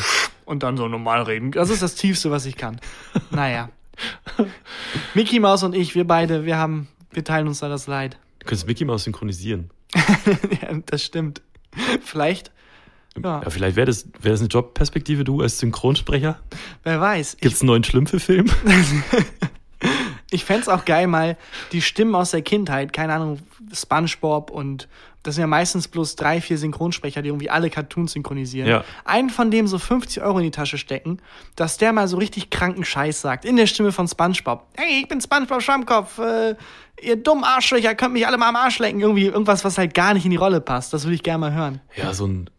und dann so normal reden. Das ist das Tiefste, was ich kann. Naja. Mickey Mouse und ich, wir beide, wir haben, wir teilen uns da das Leid. Du könntest Mickey Mouse synchronisieren. ja, das stimmt. Vielleicht, ja, Ja, vielleicht wäre das, wäre das eine Jobperspektive, du als Synchronsprecher? wer weiß. Gibt es einen neuen Schlümpfe-Film? Ich fänd's auch geil, mal die Stimmen aus der Kindheit, keine Ahnung, Spongebob und das sind ja meistens bloß drei, vier Synchronsprecher, die irgendwie alle Cartoons synchronisieren. Ja. Einen von dem so 50 Euro in die Tasche stecken, dass der mal so richtig kranken Scheiß sagt, in der Stimme von Spongebob. Hey, ich bin Spongebob Schwammkopf, äh, ihr dummen Arschlöcher, könnt mich alle mal am Arsch lecken. Irgendwie irgendwas, was halt gar nicht in die Rolle passt. Das würde ich gerne mal hören. Ja, so ein,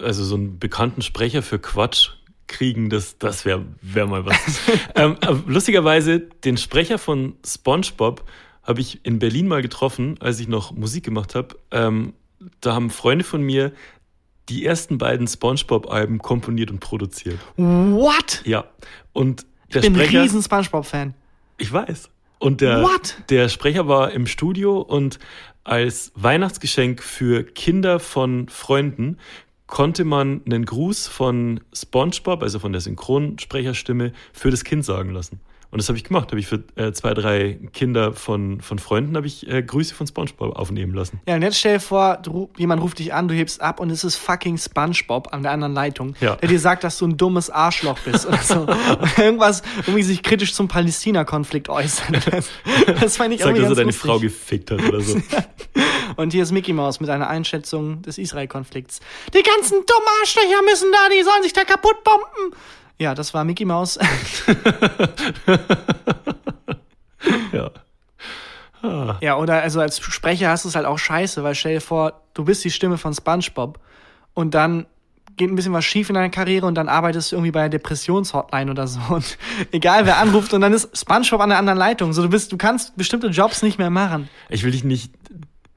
also so einen bekannten Sprecher für Quatsch kriegen, das, das wäre wär mal was. ähm, aber lustigerweise, den Sprecher von SpongeBob habe ich in Berlin mal getroffen, als ich noch Musik gemacht habe. Ähm, da haben Freunde von mir die ersten beiden SpongeBob-Alben komponiert und produziert. What? Ja. Und der Ich bin ein Sprecher. riesen Spongebob-Fan. Ich weiß. Und der, What? der Sprecher war im Studio und als Weihnachtsgeschenk für Kinder von Freunden konnte man einen Gruß von SpongeBob, also von der Synchronsprecherstimme, für das Kind sagen lassen. Und das habe ich gemacht. Habe ich für äh, zwei, drei Kinder von, von Freunden habe ich äh, Grüße von SpongeBob aufnehmen lassen. Ja, und jetzt stell dir vor, du, jemand ruft dich an, du hebst ab und es ist fucking Spongebob an der anderen Leitung, Ja. der dir sagt, dass du ein dummes Arschloch bist oder so. und irgendwas, irgendwie sich kritisch zum Palästina-Konflikt äußert. Das, das fand ich Sagt, irgendwie dass er deine lustig. Frau gefickt hat oder so. Und hier ist Mickey Mouse mit einer Einschätzung des Israel-Konflikts. Die ganzen dummen Arschlöcher müssen da, die sollen sich da kaputt bomben. Ja, das war Mickey Mouse. ja. ja, oder also als Sprecher hast du es halt auch scheiße, weil stell dir vor, du bist die Stimme von SpongeBob und dann geht ein bisschen was schief in deiner Karriere und dann arbeitest du irgendwie bei der Depressionshotline oder so und egal wer anruft und dann ist SpongeBob an der anderen Leitung. So du bist, du kannst bestimmte Jobs nicht mehr machen. Ich will dich nicht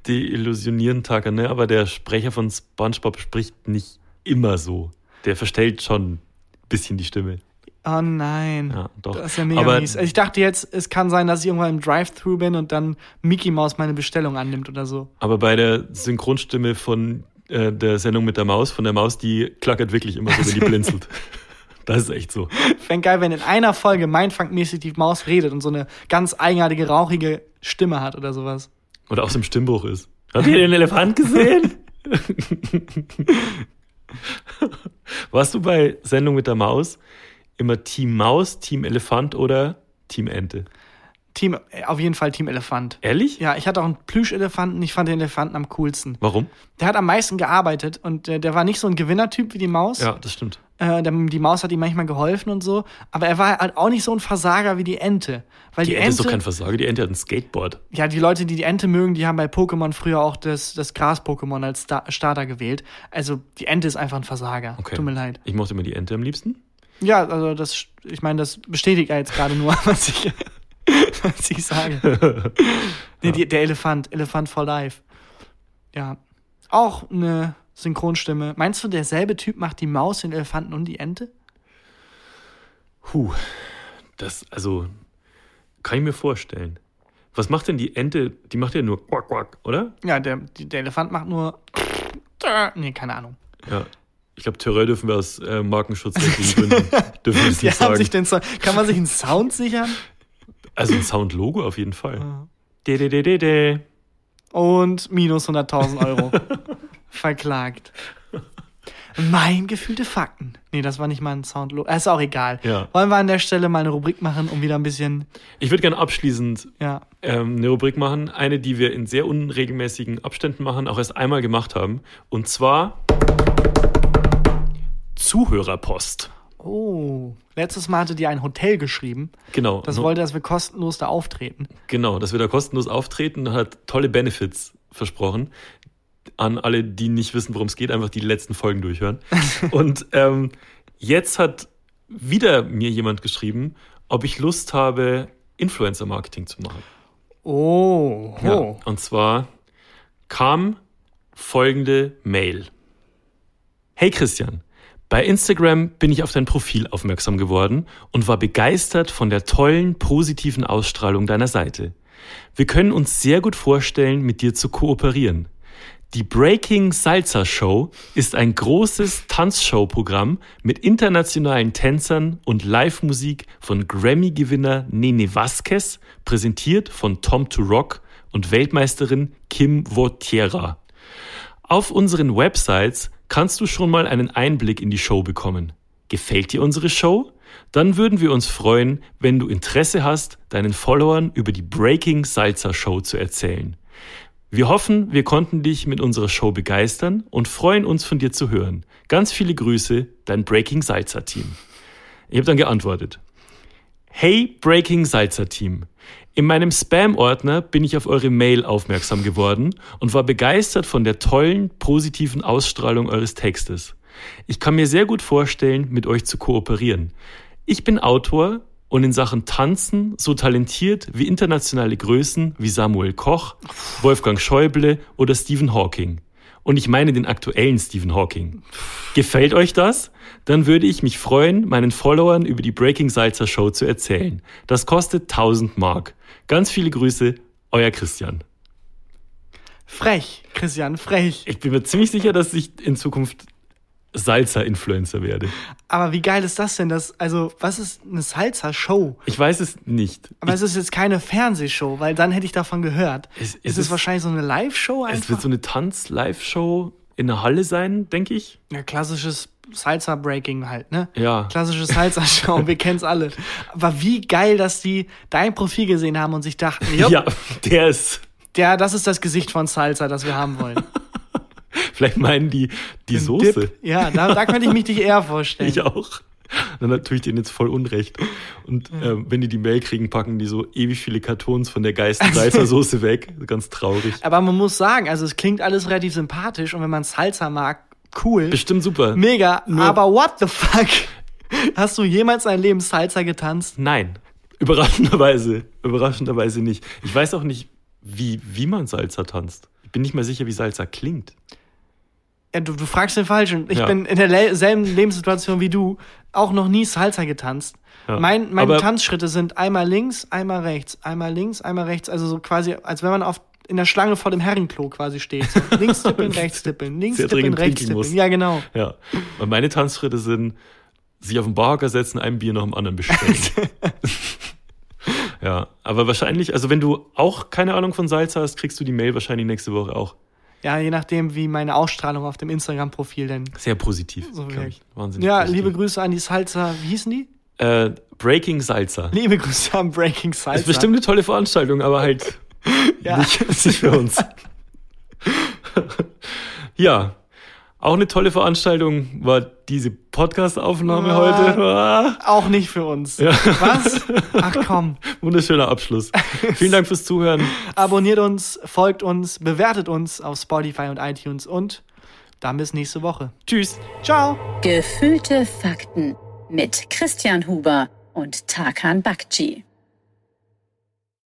deillusionieren, Taka, ne? aber der Sprecher von SpongeBob spricht nicht immer so. Der verstellt schon bisschen die Stimme. Oh nein. Ja, doch. Das ist ja mega Aber- mies. Also ich dachte jetzt, es kann sein, dass ich irgendwann im Drive-Thru bin und dann Mickey Mouse meine Bestellung annimmt oder so. Aber bei der Synchronstimme von äh, der Sendung mit der Maus, von der Maus, die klackert wirklich immer so, wenn die blinzelt. Das ist echt so. Fände geil, wenn in einer Folge Mindfuck-mäßig die Maus redet und so eine ganz eigenartige, rauchige Stimme hat oder sowas. Oder aus dem Stimmbruch ist. Habt ihr den Elefant gesehen? Warst du bei Sendung mit der Maus immer Team Maus, Team Elefant oder Team Ente? Team, auf jeden Fall Team Elefant. Ehrlich? Ja, ich hatte auch einen Plüschelefanten, ich fand den Elefanten am coolsten. Warum? Der hat am meisten gearbeitet und der, der war nicht so ein Gewinnertyp wie die Maus. Ja, das stimmt. Äh, die Maus hat ihm manchmal geholfen und so. Aber er war halt auch nicht so ein Versager wie die Ente. Weil Die, die, Ente ist doch kein Versager, die Ente hat ein Skateboard. ja, die Leute, die die Ente mögen, die haben bei Pokémon früher auch das, das Gras-Pokémon als Sta Starter gewählt. Also die Ente ist einfach ein Versager. Okay. Tut mir leid. Ich mochte immer die Ente am liebsten. Ja, also das, ich meine, das bestätigt ja jetzt gerade nur, was ich, was ich sage. Nee, die, der Elefant, Elefant for Life. Ja. Auch eine Synchronstimme. Meinst du, derselbe Typ macht die Maus, den Elefanten und die Ente? Puh, das, also, kann ich mir vorstellen. Was macht denn die Ente? Die macht ja nur quack, quack, oder? Ja, der, der Elefant macht nur. Nee, keine Ahnung. Ja. Ich glaube, Terrell dürfen wir aus äh, markenschutzrechtlichen Gründen dürfen wir das nicht sagen. sich den Sound, kann man sich einen Sound sichern? also ein Soundlogo auf jeden Fall. De, de, de, de, de. Und minus 100.000 Euro. Verklagt. Mein gefühlte Fakten. Nee, das war nicht mal ein Soundlogo. Ist auch egal. Ja. Wollen wir an der Stelle mal eine Rubrik machen, um wieder ein bisschen, Ich würde gerne abschließend ja. ähm, eine Rubrik machen, eine, die wir in sehr unregelmäßigen Abständen machen, auch erst einmal gemacht haben. Und zwar Zuhörerpost. Oh. Letztes Mal hatte dir ein Hotel geschrieben. Genau. Das wollte, dass wir kostenlos da auftreten. Genau, dass wir da kostenlos auftreten, hat tolle Benefits versprochen. An alle, die nicht wissen, worum es geht, einfach die letzten Folgen durchhören. Und ähm, jetzt hat wieder mir jemand geschrieben, ob ich Lust habe, Influencer-Marketing zu machen. Oh. Ja, und zwar kam folgende Mail. Hey Christian, bei Instagram bin ich auf dein Profil aufmerksam geworden und war begeistert von der tollen, positiven Ausstrahlung deiner Seite. Wir können uns sehr gut vorstellen, mit dir zu kooperieren. Die Breaking Salsa Show ist ein großes Tanzshow-Programm mit internationalen Tänzern und Live-Musik von Grammy-Gewinner Nene Vasquez, präsentiert von Tom to Rock und Weltmeisterin Kim Votiera. Auf unseren Websites kannst du schon mal einen Einblick in die Show bekommen. Gefällt dir unsere Show? Dann würden wir uns freuen, wenn du Interesse hast, deinen Followern über die Breaking Salsa Show zu erzählen. Wir hoffen, wir konnten dich mit unserer Show begeistern und freuen uns von dir zu hören. Ganz viele Grüße, dein Breaking Salsa Team. Ich habe dann geantwortet. Hey Breaking Salsa Team. In meinem Spam-Ordner bin ich auf eure Mail aufmerksam geworden und war begeistert von der tollen, positiven Ausstrahlung eures Textes. Ich kann mir sehr gut vorstellen, mit euch zu kooperieren. Ich bin Autor und in Sachen Tanzen so talentiert wie internationale Größen wie Samuel Koch, Wolfgang Schäuble oder Stephen Hawking. Und ich meine den aktuellen Stephen Hawking. Gefällt euch das? Dann würde ich mich freuen, meinen Followern über die Breaking Salsa Show zu erzählen. Das kostet 1000 Mark. Ganz viele Grüße, euer Christian. Frech, Christian, frech. Ich bin mir ziemlich sicher, dass ich in Zukunft Salsa-Influencer werde. Aber wie geil ist das denn? Das, also, was ist eine Salsa-Show? Ich weiß es nicht. Aber es ist jetzt keine Fernsehshow, weil dann hätte ich davon gehört. Es- es ist es ist- wahrscheinlich so eine Live-Show Es einfach? wird so eine Tanz-Live-Show in der Halle sein, denke ich. ja, klassisches Salsa-Breaking halt, ne? Ja. Klassische Salsa-Show, wir kennen's alle. Aber wie geil, dass die dein Profil gesehen haben und sich dachten, Ja, der ist. der, das ist das Gesicht von Salsa, das wir haben wollen. Vielleicht meinen die die Ein Soße. Dip. Ja, da, da könnte ich mich dich eher vorstellen. Ich auch. Dann tue ich denen jetzt voll Unrecht. Und ähm, wenn die die Mail kriegen, packen die so ewig viele Kartons von der Geister Soße weg. Ganz traurig. Aber man muss sagen, also es klingt alles relativ sympathisch und wenn man Salsa mag, cool. Bestimmt super. Mega, Nur- aber what the fuck? Hast du jemals dein Leben Salsa getanzt? Nein. Überraschenderweise. Überraschenderweise nicht. Ich weiß auch nicht, wie, wie man Salsa tanzt. Ich bin nicht mal sicher, wie Salsa klingt. Ja, du, du fragst den Falschen. Ich Ja. bin in derselben Lebenssituation wie du auch noch nie Salsa getanzt. Ja. Mein, meine Tanzschritte sind einmal links, einmal rechts, einmal links, einmal rechts. Also so quasi, als wenn man auf, in der Schlange vor dem Herrenklo quasi steht. So, links tippeln, rechts tippeln, links Sehr tippeln, rechts pinkeln muss. tippeln. Ja, genau. Ja. Und meine Tanzschritte sind, sich auf den Barhocker setzen, ein Bier nach dem anderen bestellen. ja. Aber wahrscheinlich, also wenn du auch keine Ahnung von Salsa hast, kriegst du die Mail wahrscheinlich nächste Woche auch. Ja, je nachdem, wie meine Ausstrahlung auf dem Instagram-Profil denn. Sehr positiv. So wirkt. Wahnsinnig Ja, positiv. liebe Grüße an die Salsa. Wie hießen die? Äh, Breaking Salsa. Liebe Grüße an Breaking Salsa. Ist bestimmt eine tolle Veranstaltung, aber halt Ja. nicht, nicht für uns. ja. Auch eine tolle Veranstaltung war diese Podcast-Aufnahme ja, heute. Ah. Auch nicht für uns. Ja. Was? Ach komm. Wunderschöner Abschluss. Vielen Dank fürs Zuhören. Abonniert uns, folgt uns, bewertet uns auf Spotify und iTunes und dann bis nächste Woche. Tschüss. Ciao. Gefühlte Fakten mit Christian Huber und Tarkan Bakci.